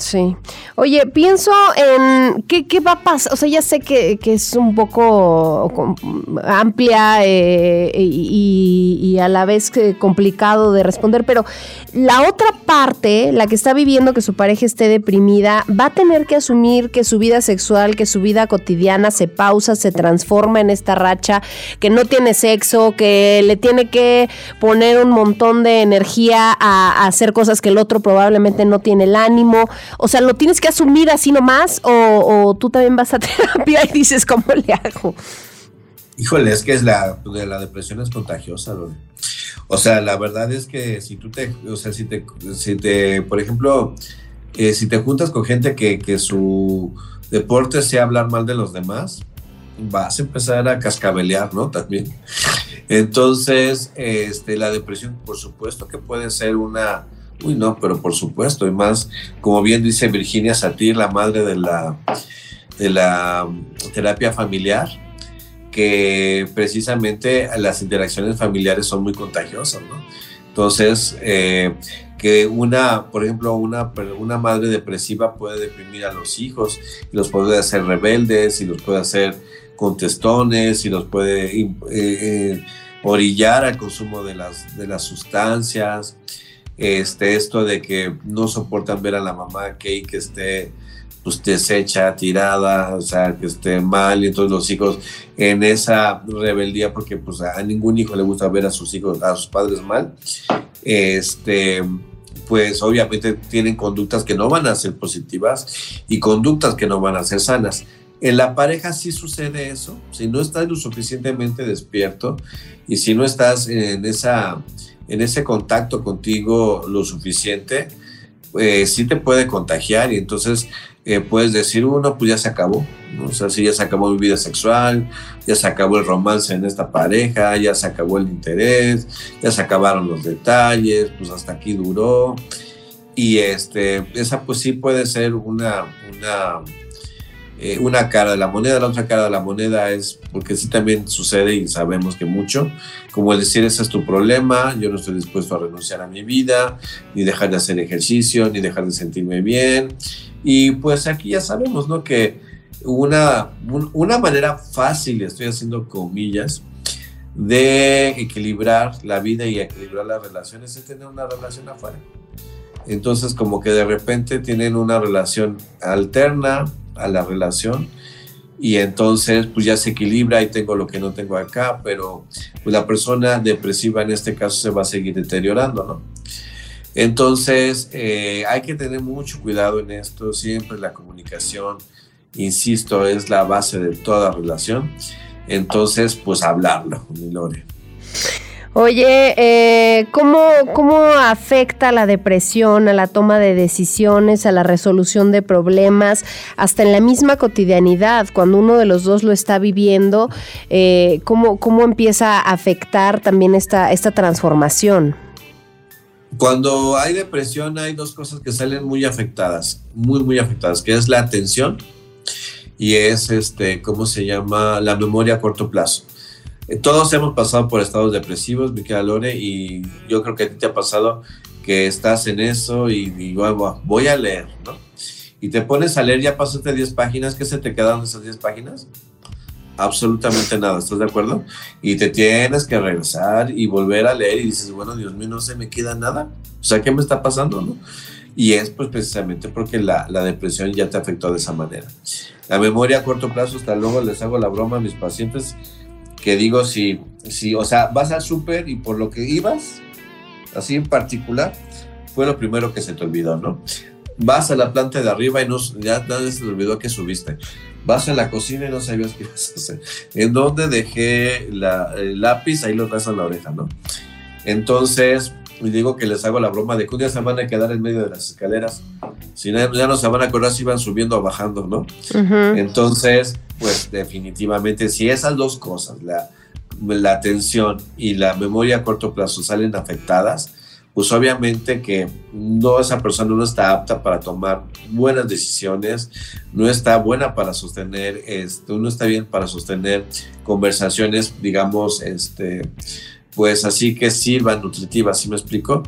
Sí. Oye, pienso en qué, qué va a pasar. O sea, ya sé que, es un poco amplia eh, y, a la vez complicado de responder, pero la otra parte, la que está viviendo que su pareja esté deprimida, va a tener que asumir que su vida sexual, que su vida cotidiana se pausa, se transforma en esta racha, que no tiene sexo, que le tiene que poner un montón de energía a hacer cosas que el otro probablemente no tiene el ánimo o sea, ¿lo tienes que asumir así nomás o, tú también vas a (laughs) terapia y dices, ¿cómo le hago? Híjole, es que es la, la depresión es contagiosa, O sea, la verdad es que si tú te, o sea, si te, si te por ejemplo, eh, si te juntas con gente que, que su deporte sea hablar mal de los demás, vas a empezar a cascabelear, ¿no? También. Entonces, este, la depresión, por supuesto que puede ser una, Uy, no, pero por supuesto, y más, como bien dice Virginia Satir, la madre de la, de la terapia familiar, que precisamente las interacciones familiares son muy contagiosas, ¿no? Entonces, eh, que una, por ejemplo, una, una madre depresiva puede deprimir a los hijos y los puede hacer rebeldes y los puede hacer contestones y los puede eh, eh, orillar al consumo de las, de las sustancias este, esto de que no soportan ver a la mamá que, esté pues deshecha, tirada, o sea, que esté mal, y entonces los hijos en esa rebeldía, porque pues a ningún hijo le gusta ver a sus hijos, a sus padres mal, este, pues obviamente tienen conductas que no van a ser positivas y conductas que no van a ser sanas. En la pareja sí sucede eso, si no estás lo suficientemente despierto y si no estás en, esa, en ese contacto contigo lo suficiente, pues sí te puede contagiar y entonces eh, puedes decir, uno, pues ya se acabó, o sea, si ya se acabó mi vida sexual, ya se acabó el romance en esta pareja, ya se acabó el interés, ya se acabaron los detalles, pues hasta aquí duró. Y este, esa pues sí puede ser una, eh, una cara de la moneda, la otra cara de la moneda es, porque sí también sucede y sabemos que mucho, como el decir, ese es tu problema, yo no estoy dispuesto a renunciar a mi vida, ni dejar de hacer ejercicio, ni dejar de sentirme bien y pues aquí ya sabemos, ¿no? Que una, una manera fácil, estoy haciendo comillas, de equilibrar la vida y equilibrar las relaciones es tener una relación afuera. Entonces como que de repente tienen una relación alterna a la relación y entonces pues ya se equilibra y tengo lo que no tengo acá, pero pues la persona depresiva en este caso se va a seguir deteriorando, ¿no? Entonces, eh, hay que tener mucho cuidado en esto. Siempre la comunicación, insisto, es la base de toda relación. Entonces, pues hablarlo, Lore. Oye, eh, ¿cómo, ¿cómo afecta la depresión a la toma de decisiones, a la resolución de problemas, hasta en la misma cotidianidad? Cuando uno de los dos lo está viviendo, eh, ¿cómo, ¿cómo empieza a afectar también esta, esta transformación? Cuando hay depresión hay dos cosas que salen muy afectadas, muy, muy afectadas, que es la atención y es, este, ¿cómo se llama? La memoria a corto plazo. Eh, todos hemos pasado por estados depresivos, mi querida Lore, y yo creo que a ti te ha pasado que estás en eso y digo, voy a leer, ¿no? Y te pones a leer, ya pasaste 10 páginas, ¿qué se te quedaron esas 10 páginas? absolutamente nada, ¿estás de acuerdo? Y te tienes que regresar y volver a leer y dices, bueno, Dios mío, no se me queda nada. O sea, ¿qué me está pasando, no? Y es pues precisamente porque la, la depresión ya te afectó de esa manera. La memoria a corto plazo, hasta luego les hago la broma a mis pacientes que digo, si, si o sea, vas al súper y por lo que ibas, así en particular, fue lo primero que se te olvidó, ¿no? Vas a la planta de arriba y no, ya nadie se te olvidó que subiste vas a la cocina y no sabías qué ibas a hacer. ¿En dónde dejé la, el lápiz? Ahí lo traes a la oreja, ¿no? Entonces, digo que les hago la broma de que un día se van a quedar en medio de las escaleras. Si no, ya no se van a acordar si iban subiendo o bajando, ¿no? Entonces, pues definitivamente, si esas dos cosas, la, la atención y la memoria a corto plazo salen afectadas, pues obviamente que no esa persona no está apta para tomar buenas decisiones, no está buena para sostener, este, no está bien para sostener conversaciones, digamos, este, pues así que sirvan nutritivas, ¿sí me explico?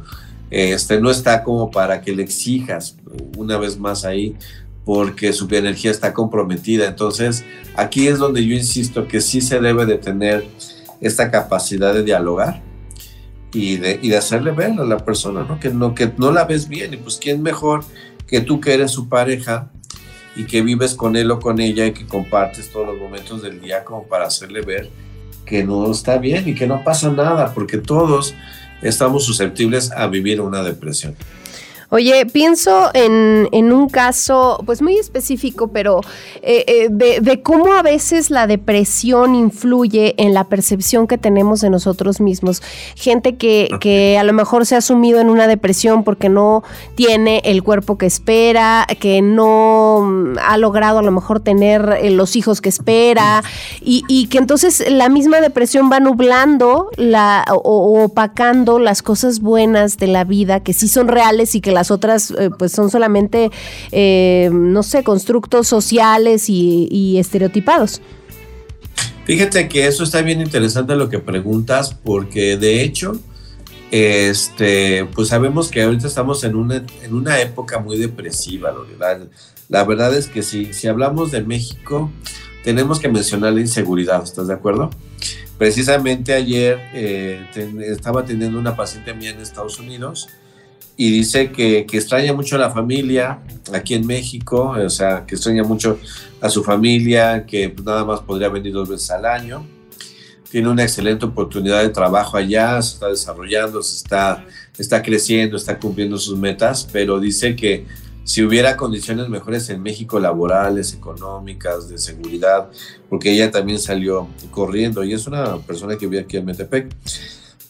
Este, no está como para que le exijas una vez más ahí porque su energía está comprometida. Entonces, aquí es donde yo insisto que sí se debe de tener esta capacidad de dialogar y de, y de hacerle ver a la persona, ¿no? Que, no, que no la ves bien. Y pues, ¿quién mejor que tú que eres su pareja y que vives con él o con ella y que compartes todos los momentos del día como para hacerle ver que no está bien y que no pasa nada, porque todos estamos susceptibles a vivir una depresión. Oye, pienso en, un caso, pues muy específico, pero eh, eh, de, cómo a veces la depresión influye en la percepción que tenemos de nosotros mismos. Gente que, a lo mejor se ha sumido en una depresión porque no tiene el cuerpo que espera, que no mm, ha logrado a lo mejor tener eh, los hijos que espera, y, que entonces la misma depresión va nublando la, o, opacando las cosas buenas de la vida que sí son reales y que la las otras eh, pues son solamente, eh, no sé, constructos sociales y, estereotipados. Fíjate que eso está bien interesante lo que preguntas, porque de hecho, este, pues sabemos que ahorita estamos en una, en una época muy depresiva. La, la verdad es que si, si hablamos de México, tenemos que mencionar la inseguridad, ¿estás de acuerdo? Precisamente ayer eh, estaba teniendo una paciente mía en Estados Unidos y dice que, que extraña mucho a la familia aquí en México, o sea, que extraña mucho a su familia, que nada más podría venir dos veces al año. Tiene una excelente oportunidad de trabajo allá, se está desarrollando, se está, está creciendo, está cumpliendo sus metas, pero dice que si hubiera condiciones mejores en México laborales, económicas, de seguridad, porque ella también salió corriendo y es una persona que vive aquí en Metepec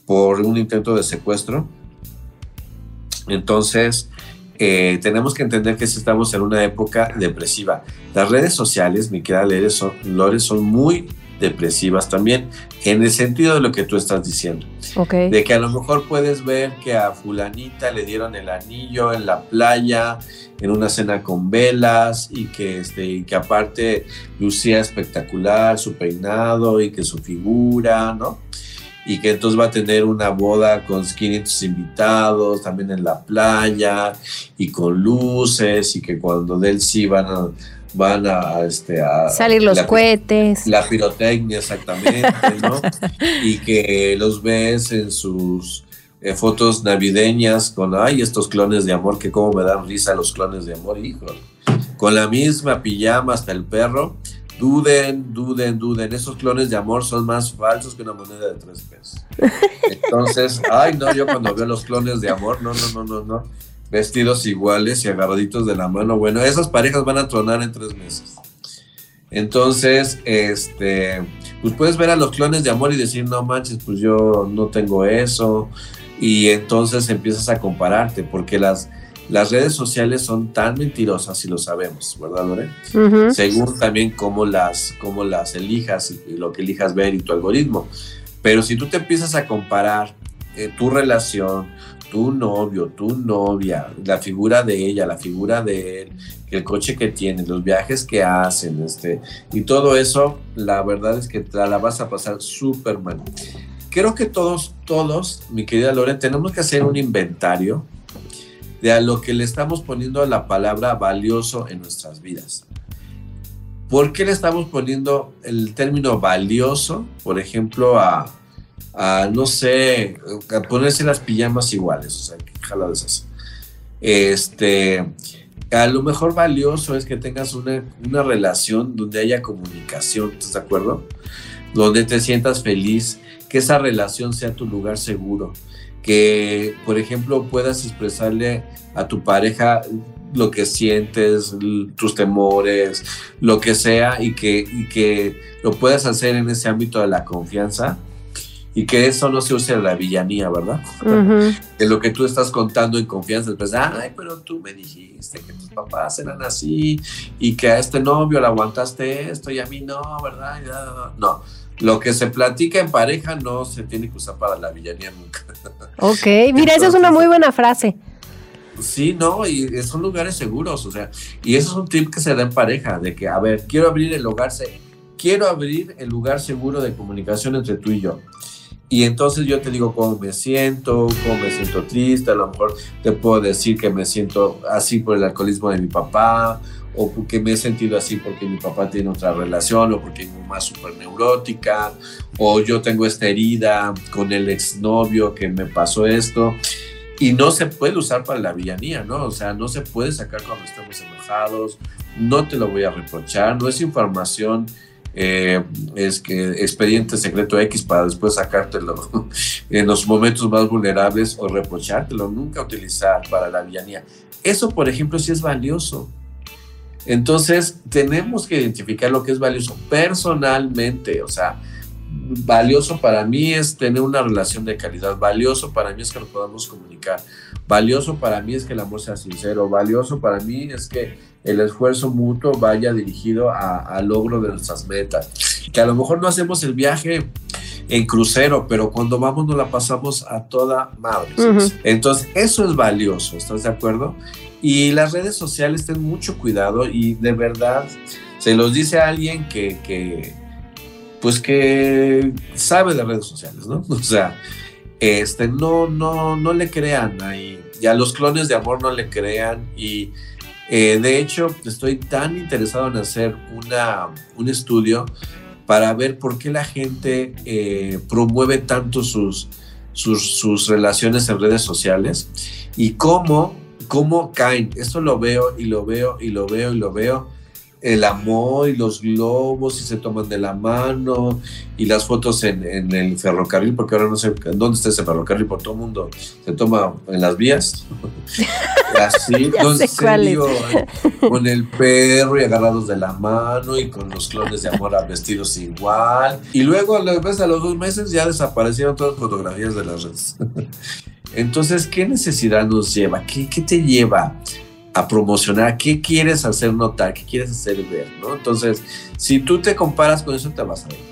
por un intento de secuestro entonces, eh, tenemos que entender que estamos en una época depresiva. Las redes sociales, mi querida Lore, son, son muy depresivas también, en el sentido de lo que tú estás diciendo. De que a lo mejor puedes ver que a fulanita le dieron el anillo en la playa, en una cena con velas, y que, este, y que aparte lucía espectacular su peinado y que su figura, ¿no? Y que entonces va a tener una boda con 500 invitados, también en la playa y con luces y que cuando del sí van a van a, este, a salir los cohetes. La pirotecnia, exactamente, ¿no? (laughs) y que los ves en sus eh, fotos navideñas con, ay, estos clones de amor, que como me dan risa los clones de amor, hijo. Con la misma pijama hasta el perro, Duden, duden, duden. Esos clones de amor son más falsos que una moneda de tres pesos. Entonces, (laughs) ay, no, yo cuando veo los clones de amor, no, no, no, no, no. Vestidos iguales y agarraditos de la mano. Bueno, esas parejas van a tronar en tres meses. Entonces, este, pues puedes ver a los clones de amor y decir, no manches, pues yo no tengo eso. Y entonces empiezas a compararte, porque las, las redes sociales son tan mentirosas y lo sabemos, ¿verdad, Lore? Según también cómo las, cómo las elijas y, lo que elijas ver y tu algoritmo. Pero si tú te empiezas a comparar eh, tu relación, tu novio, tu novia, la figura de ella, la figura de él, el coche que tiene, los viajes que hacen, este, y todo eso, la verdad es que la vas a pasar súper mal. Creo que todos, todos, mi querida Lore, tenemos que hacer un inventario de a lo que le estamos poniendo la palabra valioso en nuestras vidas. ¿Por qué le estamos poniendo el término valioso, por ejemplo, a, no sé, a ponerse las pijamas iguales? O sea, que de esas. Este, a lo mejor valioso es que tengas una, una relación donde haya comunicación, ¿estás de acuerdo? Donde te sientas feliz, que esa relación sea tu lugar seguro, que, por ejemplo, puedas expresarle a tu pareja lo que sientes, tus temores, lo que sea, y que, que lo puedas hacer en ese ámbito de la confianza y que eso no se use a la villanía, ¿verdad? De lo que tú estás contando en confianza, después, ay, pero tú me dijiste que tus papás eran así y que a este novio le aguantaste esto y a mí no, ¿verdad? No, lo que se platica en pareja no se tiene que usar para la villanía nunca. (laughs) Ok, mira, esa es una muy buena frase. Sí, no, y son lugares seguros, o sea, y eso es un tip que se da en pareja, de que, a ver, quiero abrir el lugar, quiero abrir el lugar seguro de comunicación entre tú y yo. Y entonces yo te digo cómo me siento, cómo me siento triste, a lo mejor te puedo decir que me siento así por el alcoholismo de mi papá, o porque me he sentido así porque mi papá tiene otra relación, o porque mi mamá es súper neurótica, o yo tengo esta herida con el exnovio que me pasó esto. Y no se puede usar para la villanía, ¿no? O sea, no se puede sacar cuando estamos enojados, no te lo voy a reprochar, no es información eh, es que expediente secreto X para después sacártelo (laughs) en los momentos más vulnerables o reprochártelo, nunca utilizar para la villanía. Eso, por ejemplo, sí es valioso. Entonces, tenemos que identificar lo que es valioso personalmente, o sea, valioso para mí es tener una relación de calidad, valioso para mí es que lo podamos comunicar, valioso para mí es que el amor sea sincero, valioso para mí es que el esfuerzo mutuo vaya dirigido al logro de nuestras metas, que a lo mejor no hacemos el viaje en crucero, pero cuando vamos nos la pasamos a toda madre. Entonces, eso es valioso, ¿estás de acuerdo? Y las redes sociales, ten mucho cuidado y de verdad, se los dice a alguien que, que pues que sabe de redes sociales, ¿no? (laughs) O sea, este, no, no, no le crean ahí, y a los clones de amor no le crean y eh, de hecho estoy tan interesado en hacer una, un estudio para ver por qué la gente eh, promueve tanto sus, sus, sus relaciones en redes sociales y cómo, cómo caen. Esto lo veo y lo veo y lo veo y lo veo el amor y los globos y se toman de la mano y las fotos en, en el ferrocarril, porque ahora no sé dónde está ese ferrocarril, por todo el mundo se toma en las vías. (laughs) Así, no, serio, con el perro y agarrados de la mano y con los clones de amor vestidos igual. Y luego, vez, a los dos meses ya desaparecieron todas las fotografías de las redes. (laughs) Entonces, ¿qué necesidad nos lleva? ¿Qué, qué te lleva a promocionar? ¿Qué quieres hacer notar? ¿Qué quieres hacer ver? ¿no? Entonces, si tú te comparas con eso, te vas a ver.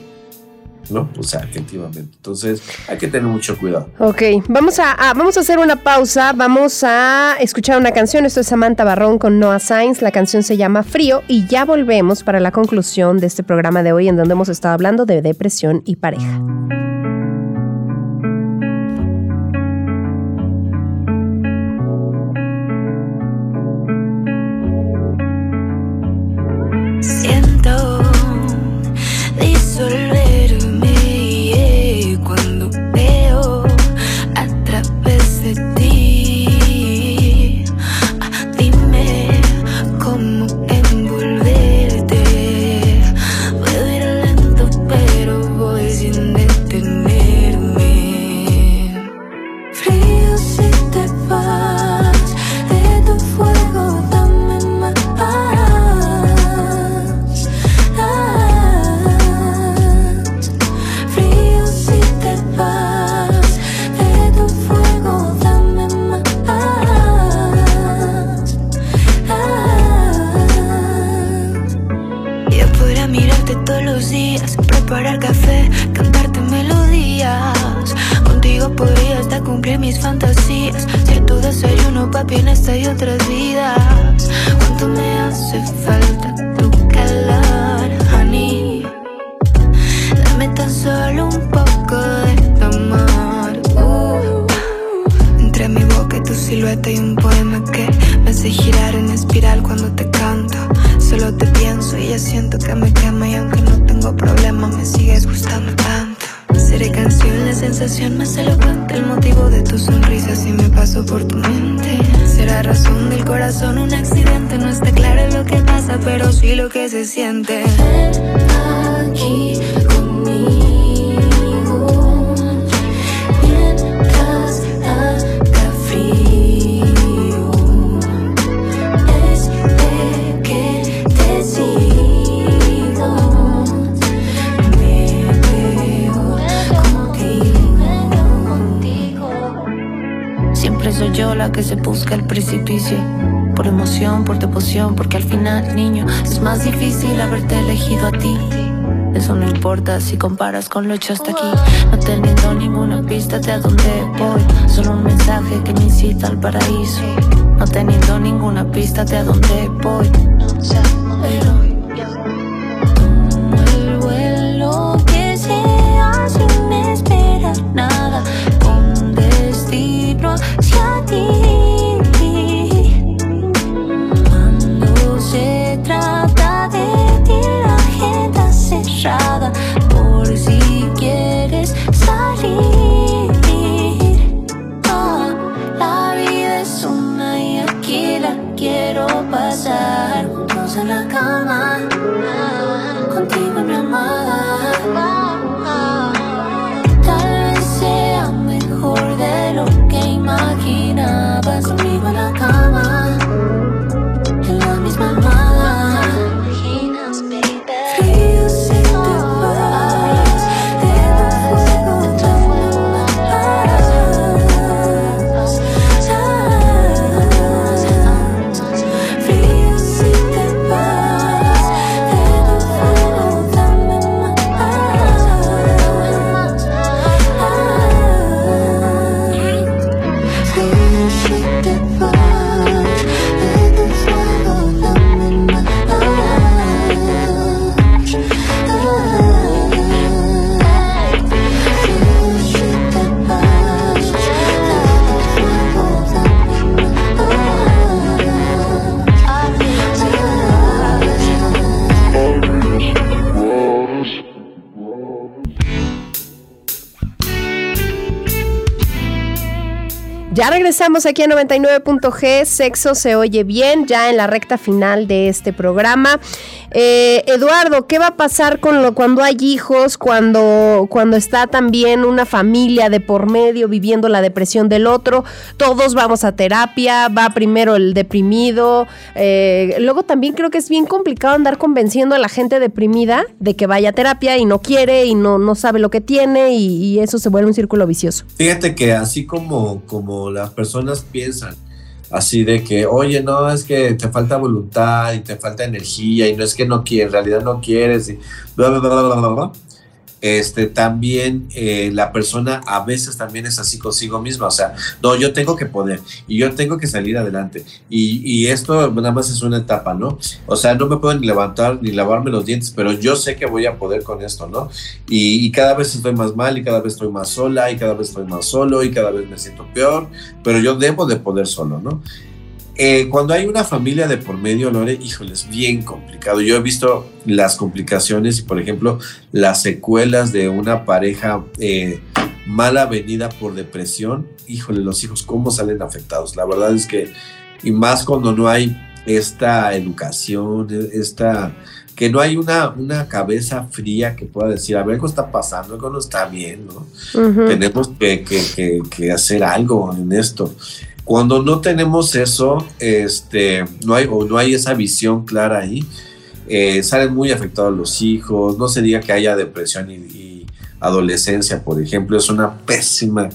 ¿No? O sea, efectivamente. Entonces, hay que tener mucho cuidado. Ok, vamos a, a- vamos a hacer una pausa, vamos a escuchar una canción, esto es Samantha Barrón con Noah Sainz, la canción se llama Frío y ya volvemos para la conclusión de este programa de hoy en donde hemos estado hablando de depresión y pareja. Lo hecho hasta aquí. No teniendo ninguna pista de a dónde voy. Solo un mensaje que me incita al paraíso. No teniendo ninguna pista de a dónde voy. Pero regresamos aquí a 99.g, sexo se oye bien, ya en la recta final de este programa. Eh, Eduardo, ¿qué va a pasar con lo, cuando hay hijos, cuando, cuando está también una familia de por medio viviendo la depresión del otro? Todos vamos a terapia, va primero el deprimido. eh, luego también creo que es bien complicado andar convenciendo a la gente deprimida de que vaya a terapia y no quiere y no, no sabe lo que tiene y, eso se vuelve un círculo vicioso. Fíjate que así como, como personas piensan, así de que, oye, no, es que te falta voluntad y te falta energía y no es que no quieres, en realidad no quieres y bla, bla, bla, bla, bla. Este, también eh, la persona a veces también es así consigo misma, o sea, no, yo tengo que poder y yo tengo que salir adelante y, esto nada más es una etapa, ¿no? O sea, no me puedo ni levantar ni lavarme los dientes, pero yo sé que voy a poder con esto, ¿no? Y, y cada vez estoy más mal y cada vez estoy más sola y cada vez estoy más solo y cada vez me siento peor, pero yo debo de poder solo, ¿no? Eh, cuando hay una familia de por medio, Lore, híjole, es bien complicado. Yo he visto las complicaciones y, por ejemplo, las secuelas de una pareja eh, mal avenida por depresión. Híjole, los hijos, ¿cómo salen afectados? La verdad es que, y más cuando no hay esta educación, esta que no hay una, una cabeza fría que pueda decir, a ver, algo está pasando, algo no está bien, ¿no? Tenemos que, que, que, que hacer algo en esto. Cuando no tenemos eso, este, no hay, o no hay esa visión clara ahí, eh, salen muy afectados los hijos, no se diga que haya depresión y, y adolescencia, por ejemplo, es una pésima,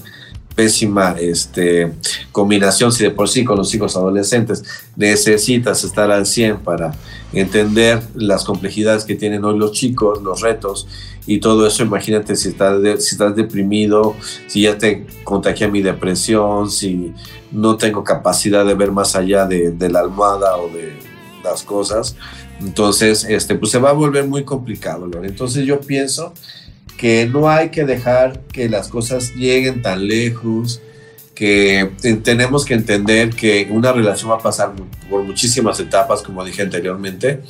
pésima este, combinación, si de por sí con los hijos adolescentes necesitas estar al 100 para entender las complejidades que tienen hoy los chicos, los retos y todo eso, imagínate si estás, si estás deprimido, si ya te contagia mi depresión, si no tengo capacidad de ver más allá de, de la almohada o de las cosas, entonces este, pues se va a volver muy complicado, Lore. Entonces yo pienso que no hay que dejar que las cosas lleguen tan lejos, que te- tenemos que entender que una relación va a pasar por muchísimas etapas, como dije anteriormente,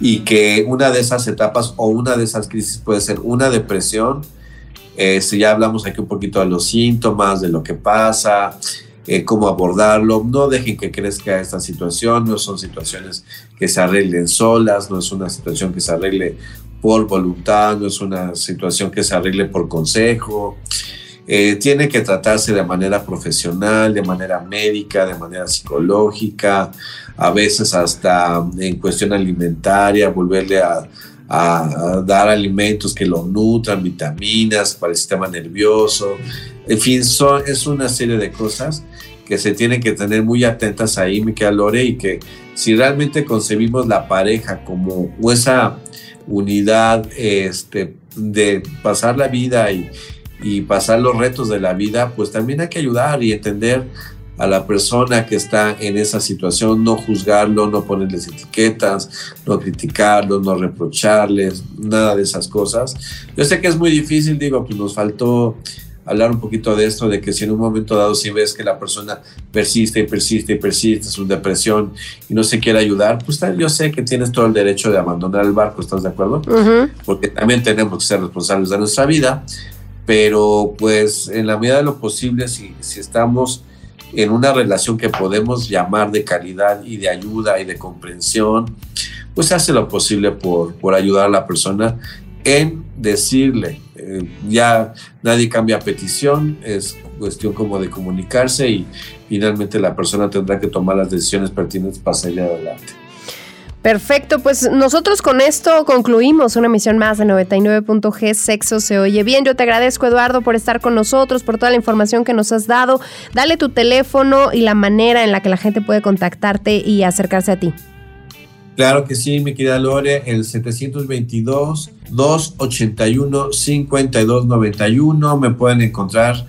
y que una de esas etapas o una de esas crisis puede ser una depresión. Eh, si ya hablamos aquí un poquito de los síntomas, de lo que pasa, eh, cómo abordarlo, no dejen que crezca esta situación, no son situaciones que se arreglen solas, no es una situación que se arregle por voluntad, no es una situación que se arregle por consejo. Eh, tiene que tratarse de manera profesional, de manera médica, de manera psicológica, a veces hasta en cuestión alimentaria, volverle a, a- dar alimentos que lo nutran, vitaminas para el sistema nervioso. En fin, son, es una serie de cosas que se tienen que tener muy atentas ahí, Miquel Lore, y que si realmente concebimos la pareja como esa unidad este, de pasar la vida y, y pasar los retos de la vida, pues también hay que ayudar y entender a la persona que está en esa situación, no juzgarlo, no ponerles etiquetas, no criticarlos, no reprocharles, nada de esas cosas. Yo sé que es muy difícil, digo, pues nos faltó hablar un poquito de esto, de que si en un momento dado si ves que la persona persiste y persiste y persiste, su depresión y no se quiere ayudar, pues yo sé que tienes todo el derecho de abandonar el barco, ¿estás de acuerdo? Porque también tenemos que ser responsables de nuestra vida, pero pues en la medida de lo posible, si, si estamos en una relación que podemos llamar de calidad y de ayuda y de comprensión, pues hace lo posible por, por ayudar a la persona en decirle, eh, ya nadie cambia petición, es cuestión como de comunicarse y finalmente la persona tendrá que tomar las decisiones pertinentes para salir adelante. Perfecto, pues nosotros con esto concluimos una emisión más de 99.g Sexo se oye bien. Yo te agradezco Eduardo por estar con nosotros, por toda la información que nos has dado. Dale tu teléfono y la manera en la que la gente puede contactarte y acercarse a ti. Claro que sí, mi querida Lore, el 722-281-5291. Me pueden encontrar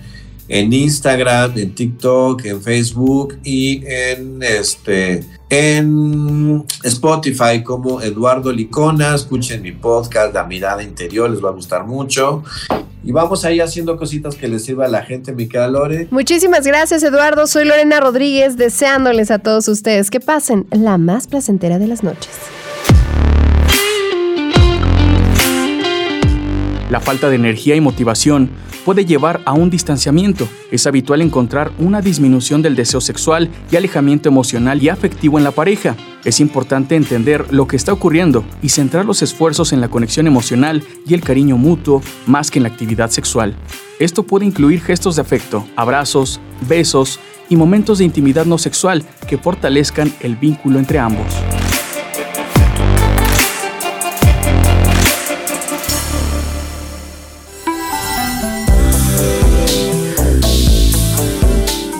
en Instagram, en TikTok, en Facebook y en este en Spotify como Eduardo Licona. Escuchen mi podcast, La Mirada Interior, les va a gustar mucho. Y vamos ahí haciendo cositas que les sirva a la gente, mi querida Lore. Muchísimas gracias Eduardo, soy Lorena Rodríguez, deseándoles a todos ustedes que pasen la más placentera de las noches. La falta de energía y motivación puede llevar a un distanciamiento. Es habitual encontrar una disminución del deseo sexual y alejamiento emocional y afectivo en la pareja. Es importante entender lo que está ocurriendo y centrar los esfuerzos en la conexión emocional y el cariño mutuo más que en la actividad sexual. Esto puede incluir gestos de afecto, abrazos, besos y momentos de intimidad no sexual que fortalezcan el vínculo entre ambos.